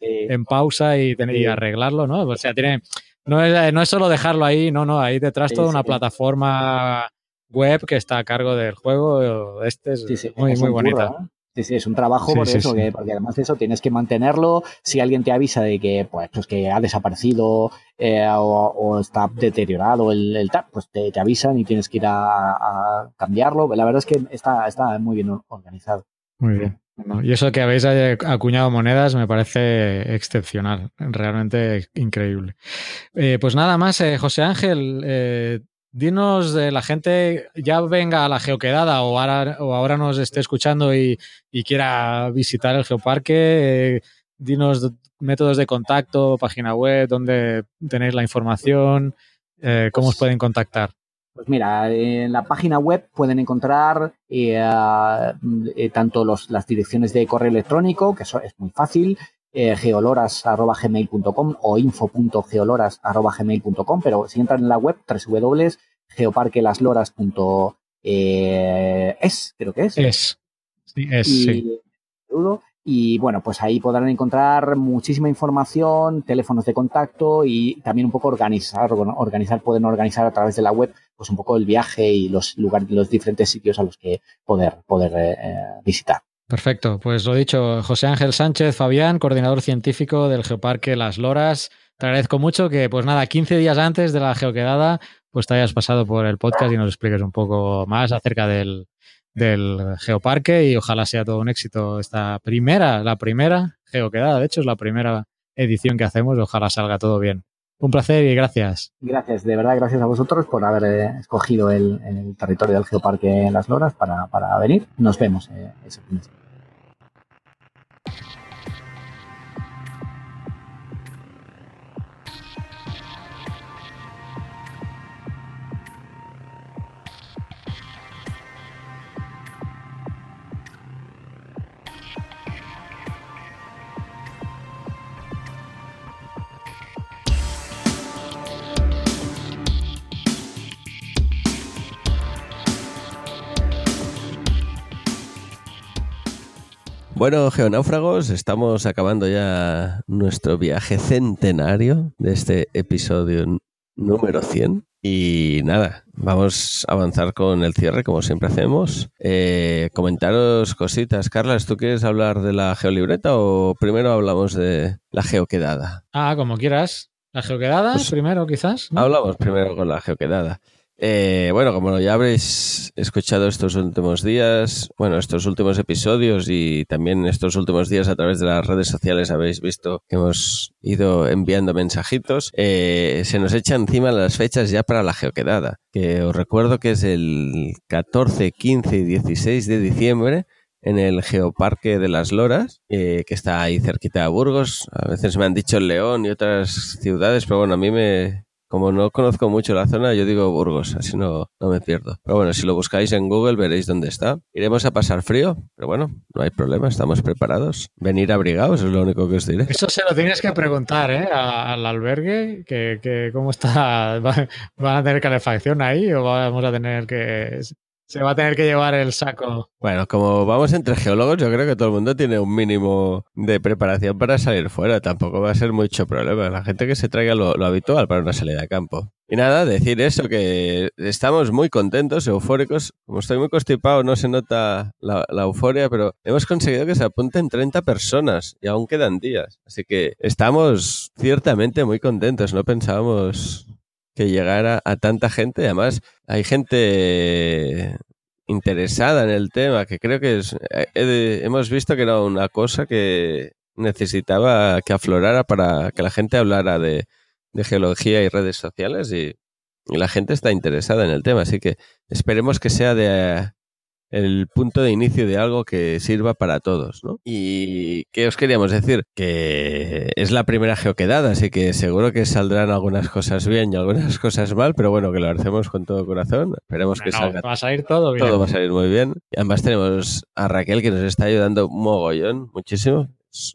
pausa y, y, arreglarlo, ¿no? O sea, tiene. No es, no es solo dejarlo ahí, no, no. Ahí detrás toda una plataforma web que está a cargo del juego. Este es muy, muy bonita. ¿eh? Sí, sí, es un trabajo por eso, porque además de eso tienes que mantenerlo. Si alguien te avisa de que, pues, pues que ha desaparecido eh, o, está deteriorado el, el tap, pues te, avisan y tienes que ir a, cambiarlo. La verdad es que está, está muy bien organizado. Muy bien. y eso que habéis acuñado monedas me parece excepcional, realmente increíble. Eh, pues nada más, eh, José Ángel, dinos de la gente, ya venga a la geoquedada o ahora, o ahora nos esté escuchando y, quiera visitar el geoparque, eh, dinos métodos de contacto, página web, dónde tenéis la información, eh, cómo os pueden contactar. Pues mira, en la página web pueden encontrar eh, tanto las direcciones de correo electrónico, que eso es muy fácil, geoloras.gmail.com o info.geoloras.gmail.com, pero si entran en la web, www.geoparquelasloras.es, eh, creo que es. Es. Sí, es, y, Y bueno, pues ahí podrán encontrar muchísima información, teléfonos de contacto y también un poco organizar, organizar, pueden organizar a través de la web, pues un poco el viaje y los lugares, los diferentes sitios a los que poder, poder eh, visitar. Perfecto, pues lo dicho, José Ángel Sánchez Fabián, coordinador científico del Geoparque Las Loras. Te agradezco mucho que, pues nada, 15 días antes de la geoquedada, pues te hayas pasado por el podcast y nos expliques un poco más acerca del, del Geoparque y ojalá sea todo un éxito esta primera, la primera geoquedada. De hecho, es la primera edición que hacemos. Ojalá salga todo bien. Un placer y gracias. Gracias, de verdad, gracias a vosotros por haber eh, escogido el, territorio del Geoparque Las Loras para, venir. Nos vemos eh, ese fin Bueno, geonáufragos, estamos acabando ya nuestro viaje centenario de este episodio número 100. Y nada, vamos a avanzar con el cierre como siempre hacemos. Eh, comentaros cositas. Carlas, ¿tú quieres hablar de la geolibreta o primero hablamos de la geoquedada? Ah, como quieras. ¿La geoquedada pues primero quizás? Hablamos primero con la geoquedada. Eh, bueno, como ya habréis escuchado estos últimos días, bueno, estos últimos episodios y también estos últimos días a través de las redes sociales habéis visto que hemos ido enviando mensajitos, eh, se nos echa encima las fechas ya para la geoquedada, que os recuerdo que es el 14, 15 y 16 de diciembre en el Geoparque de las Loras, eh, que está ahí cerquita de Burgos. A veces me han dicho León y otras ciudades, pero bueno, a mí me, como no conozco mucho la zona, yo digo Burgos, así no, no me pierdo. Pero bueno, si lo buscáis en Google veréis dónde está. Iremos a pasar frío, pero bueno, no hay problema, estamos preparados. Venir abrigados es lo único que os diré. Eso se lo tienes que preguntar ¿eh? al albergue, que, que cómo está, van a tener calefacción ahí o vamos a tener que se va a tener que llevar el saco. Bueno, como vamos entre geólogos, yo creo que todo el mundo tiene un mínimo de preparación para salir fuera. Tampoco va a ser mucho problema. La gente que se traiga lo, habitual para una salida a campo. Y nada, decir eso, que estamos muy contentos, eufóricos. Como estoy muy constipado, no se nota la, euforia, pero hemos conseguido que se apunten 30 personas y aún quedan días. Así que estamos ciertamente muy contentos. No pensábamos que llegara a tanta gente. Además, hay gente interesada en el tema, que creo que es, eh, hemos visto que era una cosa que necesitaba que aflorara para que la gente hablara de, geología y redes sociales y, y, la gente está interesada en el tema. Así que esperemos que sea de, el punto de inicio de algo que sirva para todos, ¿no? Y qué os queríamos decir que es la primera geoquedada, así que seguro que saldrán algunas cosas bien y algunas cosas mal, pero bueno, que lo hacemos con todo corazón. Esperemos que salga. Va a salir todo bien. Todo va a salir muy bien. Y además tenemos a Raquel que nos está ayudando mogollón, muchísimo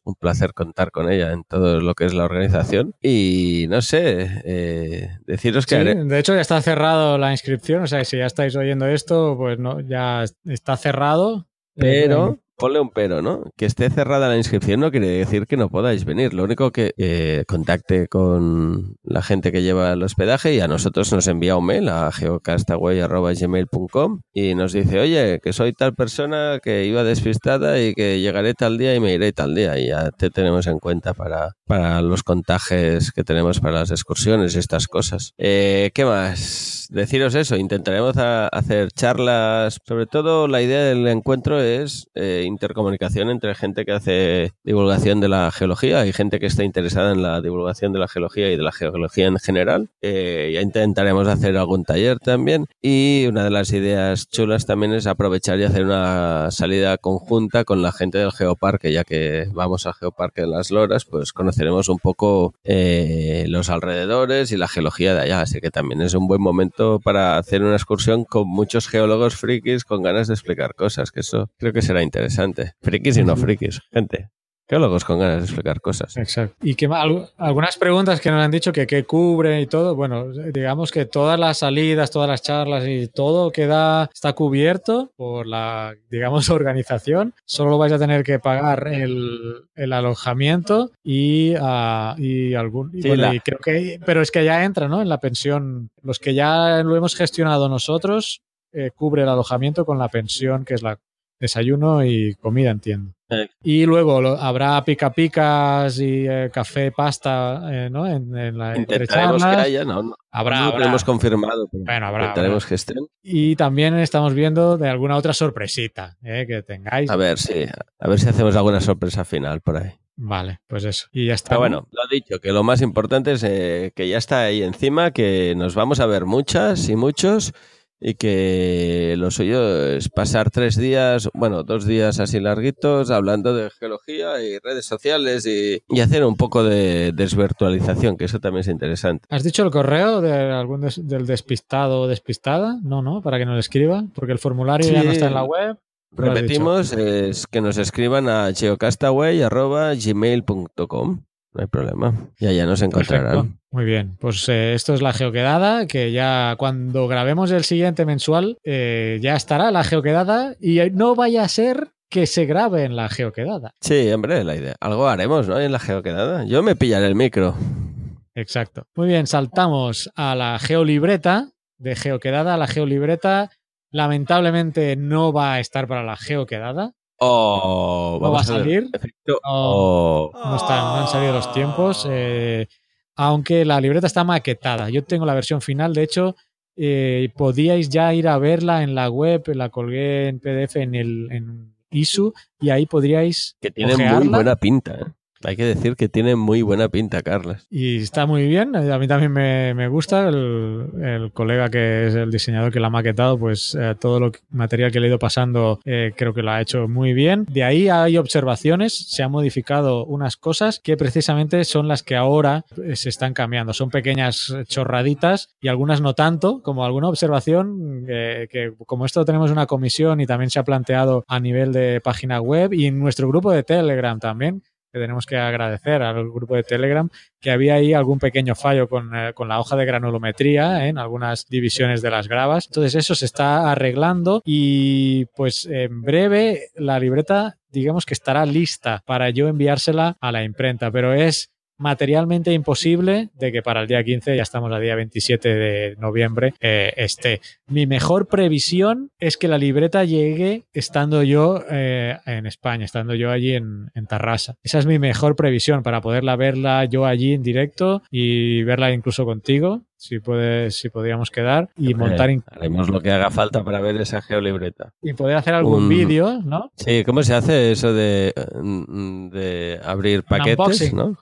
un placer contar con ella en todo lo que es la organización. Y no sé, eh, deciros que... De hecho, ya está cerrado la inscripción, o sea, si ya estáis oyendo esto, pues no, ya está cerrado. Pero ponle un pero, ¿no? Que esté cerrada la inscripción no quiere decir que no podáis venir. Lo único que eh, contacte con la gente que lleva el hospedaje y a nosotros nos envía un mail a geocastaway.gmail.com y nos dice, oye, que soy tal persona que iba despistada y que llegaré tal día y me iré tal día. Y ya te tenemos en cuenta para, para los contajes que tenemos para las excursiones y estas cosas. Eh, ¿Qué más? deciros eso, intentaremos hacer charlas, sobre todo la idea del encuentro es eh, intercomunicación entre gente que hace divulgación de la geología y gente que está interesada en la divulgación de la geología y de la geología en general. Eh, ya intentaremos hacer algún taller también y una de las ideas chulas también es aprovechar y hacer una salida conjunta con la gente del Geoparque, ya que vamos al Geoparque de las Loras, pues conoceremos un poco eh, los alrededores y la geología de allá, así que también es un buen momento para hacer una excursión con muchos geólogos frikis con ganas de explicar cosas, que eso creo que será interesante. Frikis y no frikis, gente geólogos con ganas de explicar cosas. Exacto. Y que algunas preguntas que nos han dicho que qué cubre y todo, bueno, digamos que todas las salidas, todas las charlas y todo queda, está cubierto por la, digamos, organización. Solo vais a tener que pagar el, alojamiento y, uh, y algún... creo que, pero es que ya entra, ¿no? En la pensión. Los que ya lo hemos gestionado nosotros, eh, cubre el alojamiento con la pensión, que es la desayuno y comida, entiendo. Y luego habrá pica picas y eh, café, pasta, eh, ¿no? En, la Intentaremos que haya, no, no. Habrá, lo hemos confirmado. bueno, habrá. Intentaremos que estén. Y también estamos viendo de alguna otra sorpresita ¿eh? que tengáis. A ver, sí. A ver si hacemos alguna sorpresa final por ahí. Vale, pues eso. Y ya está. Pero bueno, lo dicho, que lo más importante es que ya está ahí encima, que nos vamos a ver muchas y muchos y que lo suyo es pasar tres días, bueno, dos días así larguitos hablando de geología y redes sociales y, hacer un poco de desvirtualización, que eso también es interesante. ¿Has dicho el correo de algún del despistado o despistada? No, no, para que nos escriba, porque el formulario ya no está en la web. Repetimos, es que nos escriban a geocastaway.gmail.com no hay problema. Y allá nos encontrarán. Muy bien, pues eh, esto es la geoquedada, que ya cuando grabemos el siguiente mensual eh, ya estará la geoquedada y no vaya a ser que se grabe en la geoquedada. Sí, hombre, la idea. Algo haremos, ¿no? En la geoquedada. Yo me pillaré el micro. Exacto. Muy bien, saltamos a la geolibreta. De geoquedada a la geolibreta. Lamentablemente no va a estar para la geoquedada. Oh, ¿No va a salir? Oh. No, están, no han salido los tiempos. Eh, aunque la libreta está maquetada. Yo tengo la versión final, de hecho, eh, podíais ya ir a verla en la web, la colgué en PDF en el en ISU y ahí podríais. Que tiene muy buena pinta. ¿eh? Hay que decir que tiene muy buena pinta, Carlos. Y está muy bien, a mí también me, me gusta. El, el, colega que es el diseñador que la ha maquetado, pues eh, todo lo material que le he ido pasando eh, creo que lo ha hecho muy bien. De ahí hay observaciones, se han modificado unas cosas que precisamente son las que ahora eh, se están cambiando. Son pequeñas chorraditas y algunas no tanto, como alguna observación que como esto tenemos una comisión y también se ha planteado a nivel de página web y en nuestro grupo de Telegram también, que tenemos que agradecer al grupo de Telegram, que había ahí algún pequeño fallo con, eh, con la hoja de granulometría ¿eh? en algunas divisiones de las gravas. Entonces eso se está arreglando y pues en breve la libreta digamos que estará lista para yo enviársela a la imprenta, pero es materialmente imposible de que para el día 15, ya estamos a día 27 de noviembre, eh, esté. Mi mejor previsión es que la libreta llegue estando yo eh, en España, estando yo allí en, en, Tarrasa. Esa es mi mejor previsión para poderla verla yo allí en directo y verla incluso contigo si puede, si podríamos quedar y montar. Haremos lo que haga falta para ver esa geolibreta. Y poder hacer algún un... vídeo, ¿no? Sí, ¿cómo se hace eso de, de abrir paquetes? unboxing. ¿no?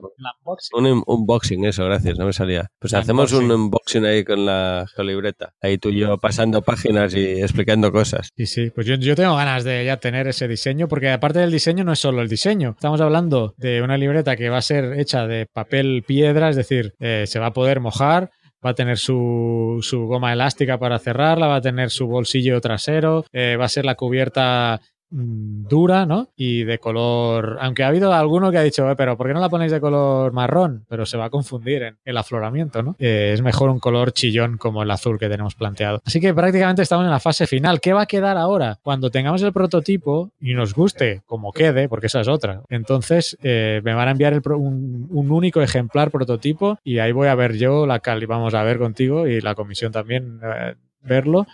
Un Un unboxing, eso, gracias, no me salía. Pues Un hacemos un unboxing. unboxing ahí con la geolibreta. Ahí tú y yo pasando páginas y explicando cosas. Sí, sí, pues yo, yo tengo ganas de ya tener ese diseño, porque aparte del diseño no es solo el diseño. Estamos hablando de una libreta que va a ser hecha de papel piedra, es decir, eh, se va a poder mojar, va a tener su, su, goma elástica para cerrarla, va a tener su bolsillo trasero, eh, va a ser la cubierta dura, ¿no? Y de color, aunque ha habido alguno que ha dicho, pero ¿por qué no la ponéis de color marrón? Pero se va a confundir en el afloramiento, ¿no? Eh, es mejor un color chillón como el azul que tenemos planteado. Así que prácticamente estamos en la fase final. ¿Qué va a quedar ahora? Cuando tengamos el prototipo y nos guste como quede, porque esa es otra. Entonces eh, me van a enviar el pro, un, único ejemplar prototipo y ahí voy a ver yo la cali, vamos a ver contigo y la comisión también eh, verlo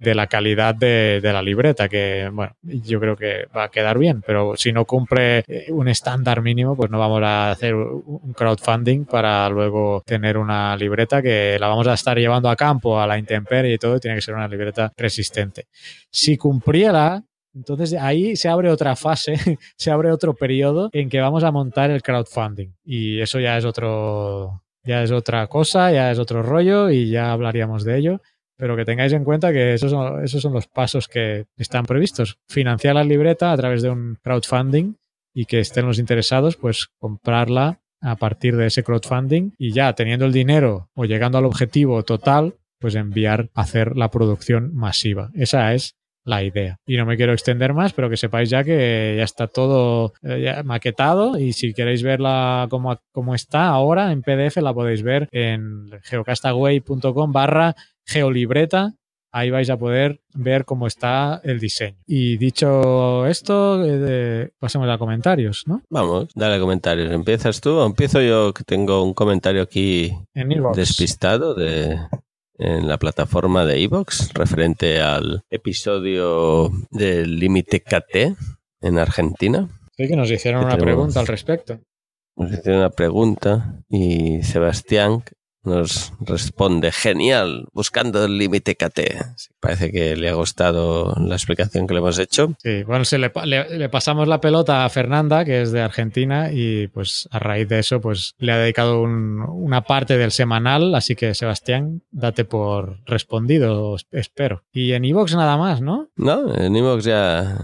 de la calidad de, de, la libreta, que bueno, yo creo que va a quedar bien, pero si no cumple eh, un estándar mínimo, pues no vamos a hacer un crowdfunding para luego tener una libreta que la vamos a estar llevando a campo, a la intemperie y todo, tiene que ser una libreta resistente. Si cumpliera, entonces ahí se abre otra fase, se abre otro periodo en que vamos a montar el crowdfunding. Y eso ya es otro, ya es otra cosa, ya es otro rollo y ya hablaríamos de ello pero que tengáis en cuenta que esos son, esos son los pasos que están previstos. Financiar la libreta a través de un crowdfunding y que estén los interesados, pues comprarla a partir de ese crowdfunding y ya teniendo el dinero o llegando al objetivo total, pues enviar a hacer la producción masiva. Esa es la idea. Y no me quiero extender más, pero que sepáis ya que ya está todo eh, ya maquetado y si queréis verla como, como está ahora en PDF la podéis ver en geocastaway.com barra geolibreta. Ahí vais a poder ver cómo está el diseño. Y dicho esto, eh, pasemos a comentarios, ¿no? Vamos, dale comentarios. ¿Empiezas tú o empiezo yo que tengo un comentario aquí en despistado de, en la plataforma de Evox referente al episodio del límite KT en Argentina. Sí, que nos hicieron una pregunta al respecto. Nos hicieron una pregunta y Sebastián nos responde, genial, buscando el límite KT. Parece que le ha gustado la explicación que le hemos hecho. Sí, bueno, se le, le, le, pasamos la pelota a Fernanda, que es de Argentina, y pues a raíz de eso, pues le ha dedicado un, una parte del semanal, así que Sebastián, date por respondido, espero. Y en Evox nada más, ¿no? No, en Evox ya...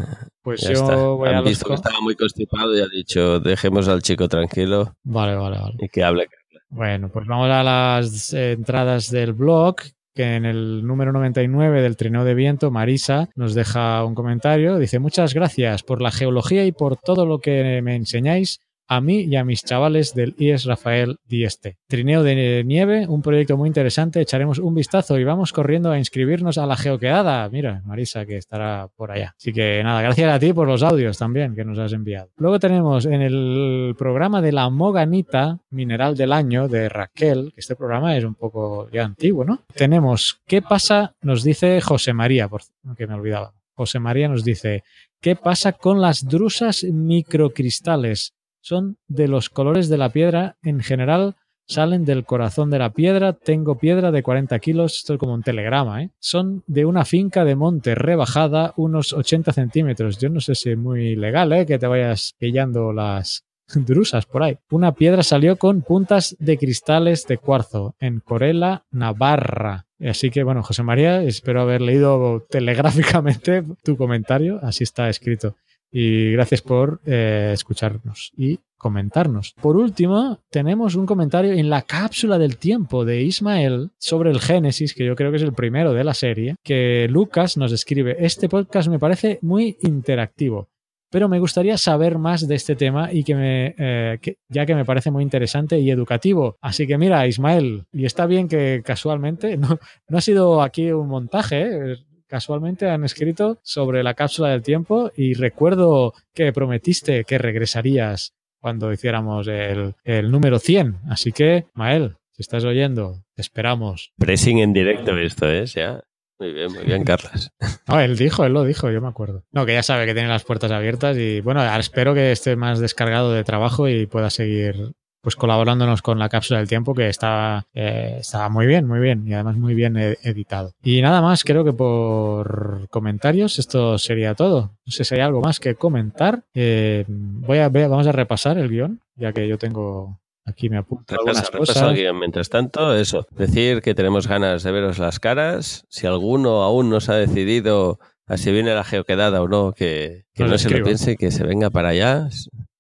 Pues ya yo está. voy Han a visto que estaba muy constipado y ha dicho, dejemos al chico tranquilo Vale, vale, vale. y que hable. Bueno, pues vamos a las eh, entradas del blog, que en el número 99 del trineo de viento, Marisa nos deja un comentario. Dice, muchas gracias por la geología y por todo lo que me enseñáis a mí y a mis chavales del IES Rafael Dieste. Trineo de nieve, un proyecto muy interesante, echaremos un vistazo y vamos corriendo a inscribirnos a la geoquedada. Mira, Marisa, que estará por allá. Así que nada, gracias a ti por los audios también que nos has enviado. Luego tenemos en el programa de la Moganita, Mineral del Año, de Raquel, que este programa es un poco ya antiguo, ¿no? Tenemos, ¿qué pasa? Nos dice José María, por que me olvidaba. José María nos dice, ¿qué pasa con las drusas microcristales? Son de los colores de la piedra en general, salen del corazón de la piedra, tengo piedra de 40 kilos, esto es como un telegrama, ¿eh? son de una finca de monte rebajada, unos 80 centímetros. Yo no sé si es muy legal ¿eh? que te vayas pillando las, drusas por ahí. Una piedra salió con puntas de cristales de cuarzo en Corella, Navarra. Así que bueno, José María, espero haber leído telegráficamente tu comentario, así está escrito. Y gracias por eh, escucharnos y comentarnos. Por último, tenemos un comentario en la cápsula del tiempo de Ismael sobre el Génesis, que yo creo que es el primero de la serie, que Lucas nos escribe, este podcast me parece muy interactivo pero me gustaría saber más de este tema y que me, eh, ya que me parece muy interesante y educativo. Así que mira, Ismael, y está bien que casualmente, no, no ha sido aquí un montaje, ¿eh? Casualmente han escrito sobre la cápsula del tiempo y recuerdo que prometiste que regresarías cuando hiciéramos el, el número 100. Así que, Mael, si estás oyendo, te esperamos. Pressing en directo esto es, ya. Muy bien, muy bien, Carlos. No, él dijo, él lo dijo, yo me acuerdo. No, que ya sabe que tiene las puertas abiertas y bueno, espero que esté más descargado de trabajo y pueda seguir pues colaborándonos con la cápsula del tiempo que está, eh, muy bien, muy bien y además muy bien editado. Y nada más, creo que por comentarios esto sería todo. No sé si hay algo más que comentar. Eh, voy a, vamos a repasar el guion, ya que yo tengo Aquí me apunto algunas cosas. Mientras tanto, eso, decir que tenemos ganas de veros las caras. Si alguno aún no se ha decidido a si viene la geoquedada o no, que, no se lo piense, que se venga para allá,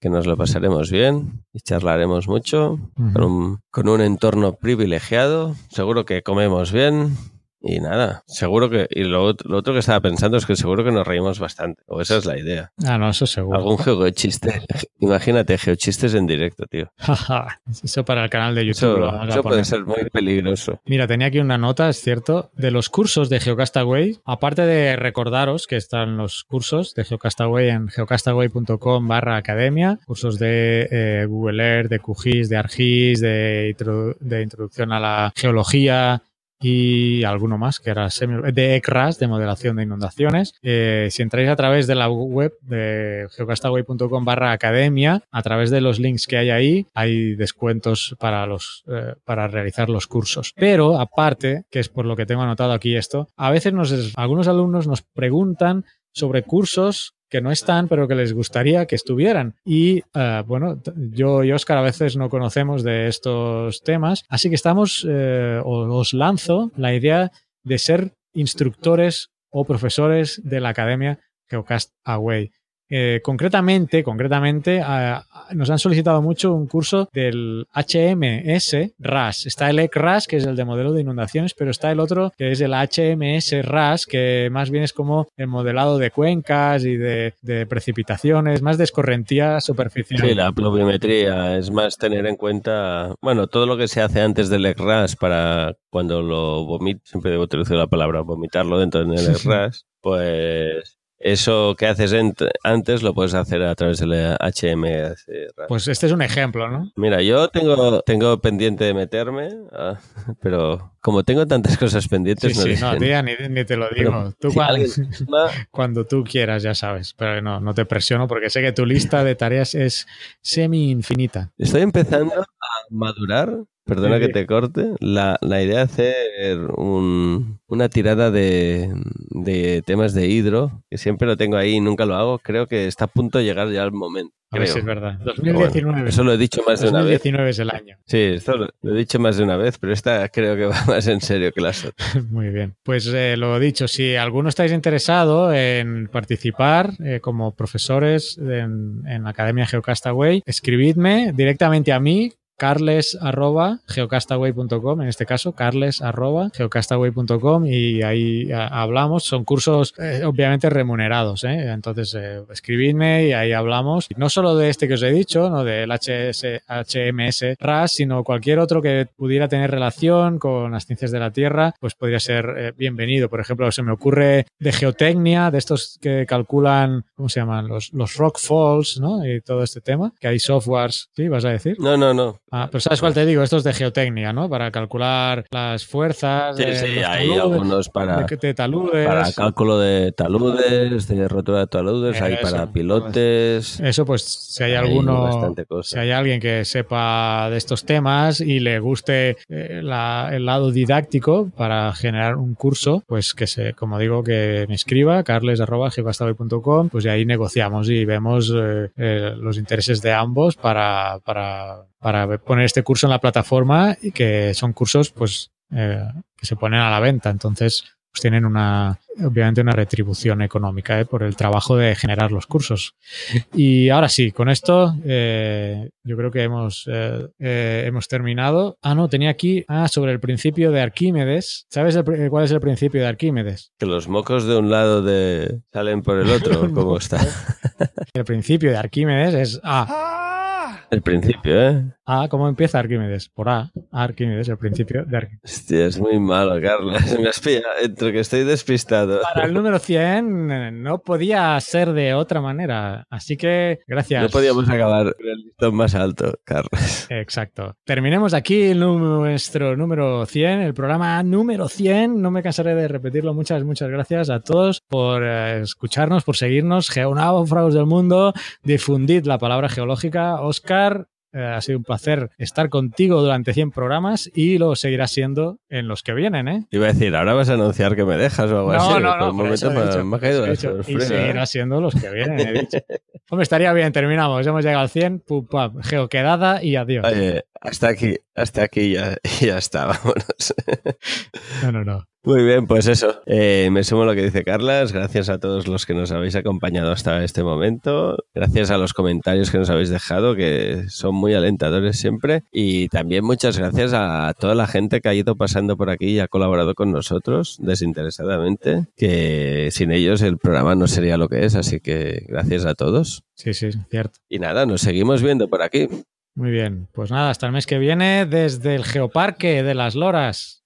que nos lo pasaremos bien y charlaremos mucho con, un, con un entorno privilegiado. Seguro que comemos bien, y nada, seguro que. Y lo, otro que estaba pensando es que seguro que nos reímos bastante. O esa es la idea. Ah, no, eso seguro. Algún geochiste. Imagínate, geochistes en directo, tío. eso para el canal de YouTube. Eso, puede ser muy peligroso. Mira, tenía aquí una nota, es cierto, de los cursos de Geocastaway. Aparte de recordaros que están los cursos de Geocastaway en geocastaway.com barra academia. Cursos de eh, Google Earth, de QGIS, de ArcGIS, de, de introducción a la geología y alguno más que era de ECRAS, de modelación de inundaciones. Eh, si entráis a través de la web de geocastaway.com barra academia, a través de los links que hay ahí, hay descuentos para, los, eh, para realizar los cursos. Pero aparte, que es por lo que tengo anotado aquí esto, a veces nos, algunos alumnos nos preguntan sobre cursos que no están, pero que les gustaría que estuvieran. Y eh, bueno, yo y Oscar a veces no conocemos de estos temas, así que estamos, eh, os lanzo la idea de ser instructores o profesores de la Academia Geocast Away. Eh, concretamente, concretamente nos han solicitado mucho un curso del HMS RAS. Está el ECRAS, que es el de modelo de inundaciones, pero está el otro que es el HMS RAS, que más bien es como el modelado de cuencas y de, precipitaciones, más de escorrentía superficial. Sí, la pluviometría es más tener en cuenta, bueno, todo lo que se hace antes del ECRAS para cuando lo vomit, siempre debo utilizar la palabra vomitarlo dentro del ECRAS, pues eso que haces antes lo puedes hacer a través del HMS. Pues este es un ejemplo, ¿no? Mira, yo tengo, tengo pendiente de meterme, ah, pero como tengo tantas cosas pendientes... Sí, no, sí, no, ni, te lo digo. tú cuando, tú quieras, ya sabes. Pero no, no te presiono porque sé que tu lista de tareas es semi-infinita. Estoy empezando madurar Perdona que te corte. La, idea de hacer una tirada de, temas de hidro, que siempre lo tengo ahí y nunca lo hago, creo que está a punto de llegar ya el momento. A ver si es verdad. 2019. eso lo he dicho más de una vez. 2019 es el año. Sí, esto lo, he dicho más de una vez, pero esta creo que va más en serio que las otras. Muy bien. Pues eh, lo dicho, si alguno estáis interesado en participar eh, como profesores en, en la Academia Geocastaway, escribidme directamente a mí carles arroba geocastaway.com, en este caso, carles arroba geocastaway.com y ahí hablamos. Son cursos eh, obviamente remunerados, ¿eh? entonces eh, escribidme y ahí hablamos. No solo de este que os he dicho, no del HS, HMS RAS, sino cualquier otro que pudiera tener relación con las ciencias de la Tierra, pues podría ser bienvenido. Por ejemplo, se me ocurre de geotecnia, de estos que calculan, ¿cómo se llaman? Los, los rock falls, ¿no? Y todo este tema, que hay softwares, ¿sí? ¿Vas a decir? No, no, no. Ah, pero ¿sabes cuál te digo? Estos de geotecnia, ¿no? Para calcular las fuerzas. Sí, de sí, hay taludes, algunos para, de, de taludes. para cálculo de taludes, de rotura de taludes, hay Eso. para pilotes. Eso, pues, si hay hay alguno. Si hay alguien que sepa de estos temas y le guste eh, la- el lado didáctico para generar un curso, pues que se, como digo, que me escriba, carles.geocastaboy.com, pues y ahí negociamos y vemos eh, eh, los intereses de ambos para, para, para poner este curso en la plataforma y que son cursos, pues, eh, que se ponen a la venta. Entonces, pues tienen una, obviamente, una retribución económica eh, por el trabajo de generar los cursos. Y ahora sí, con esto eh, yo creo que hemos, eh, eh, hemos terminado. Ah, no, tenía aquí, ah, sobre el principio de Arquímedes. ¿Sabes el cuál es el principio de Arquímedes? Que los mocos de un lado de salen por el otro, ¿cómo está? El principio de Arquímedes es A. El principio, ¿eh? A, ¿cómo empieza Arquímedes? Por A. Arquímedes, el principio de Arquímedes. Hostia, es muy malo, Carlos. Me has pillado entre que estoy despistado. Para el número 100 eh, no podía ser de otra manera. Así que, gracias. No podíamos acabar el listón más alto, Carlos. Exacto. Terminemos aquí nuestro número 100, el programa número 100. No me cansaré de repetirlo. Muchas, muchas gracias a todos por eh, escucharnos, por seguirnos. Geonáufragos del mundo, difundid la palabra geológica. Oscar, eh, ha sido un placer estar contigo durante 100 programas y lo seguirá siendo en los que vienen, ¿eh? Iba a decir, ahora vas a anunciar que me dejas o algo así. No, no, no. he me, me ha caído he la Y seguirá siendo los que vienen, he dicho. Hombre, estaría bien, terminamos. Hemos llegado al 100, pum, pam, geoquedada y adiós. Oye, hasta aquí, hasta aquí ya, ya está, vámonos. No, no, no. Muy bien, pues eso. Eh, me sumo a lo que dice Carlas. Gracias a todos los que nos habéis acompañado hasta este momento. Gracias a los comentarios que nos habéis dejado, que son muy alentadores siempre. Y también muchas gracias a toda la gente que ha ido pasando por aquí y ha colaborado con nosotros desinteresadamente, que sin ellos el programa no sería lo que es. Así que gracias a todos. Sí, sí, cierto. Y nada, nos seguimos viendo por aquí. Muy bien. Pues nada, hasta el mes que viene desde el Geoparque de las Loras.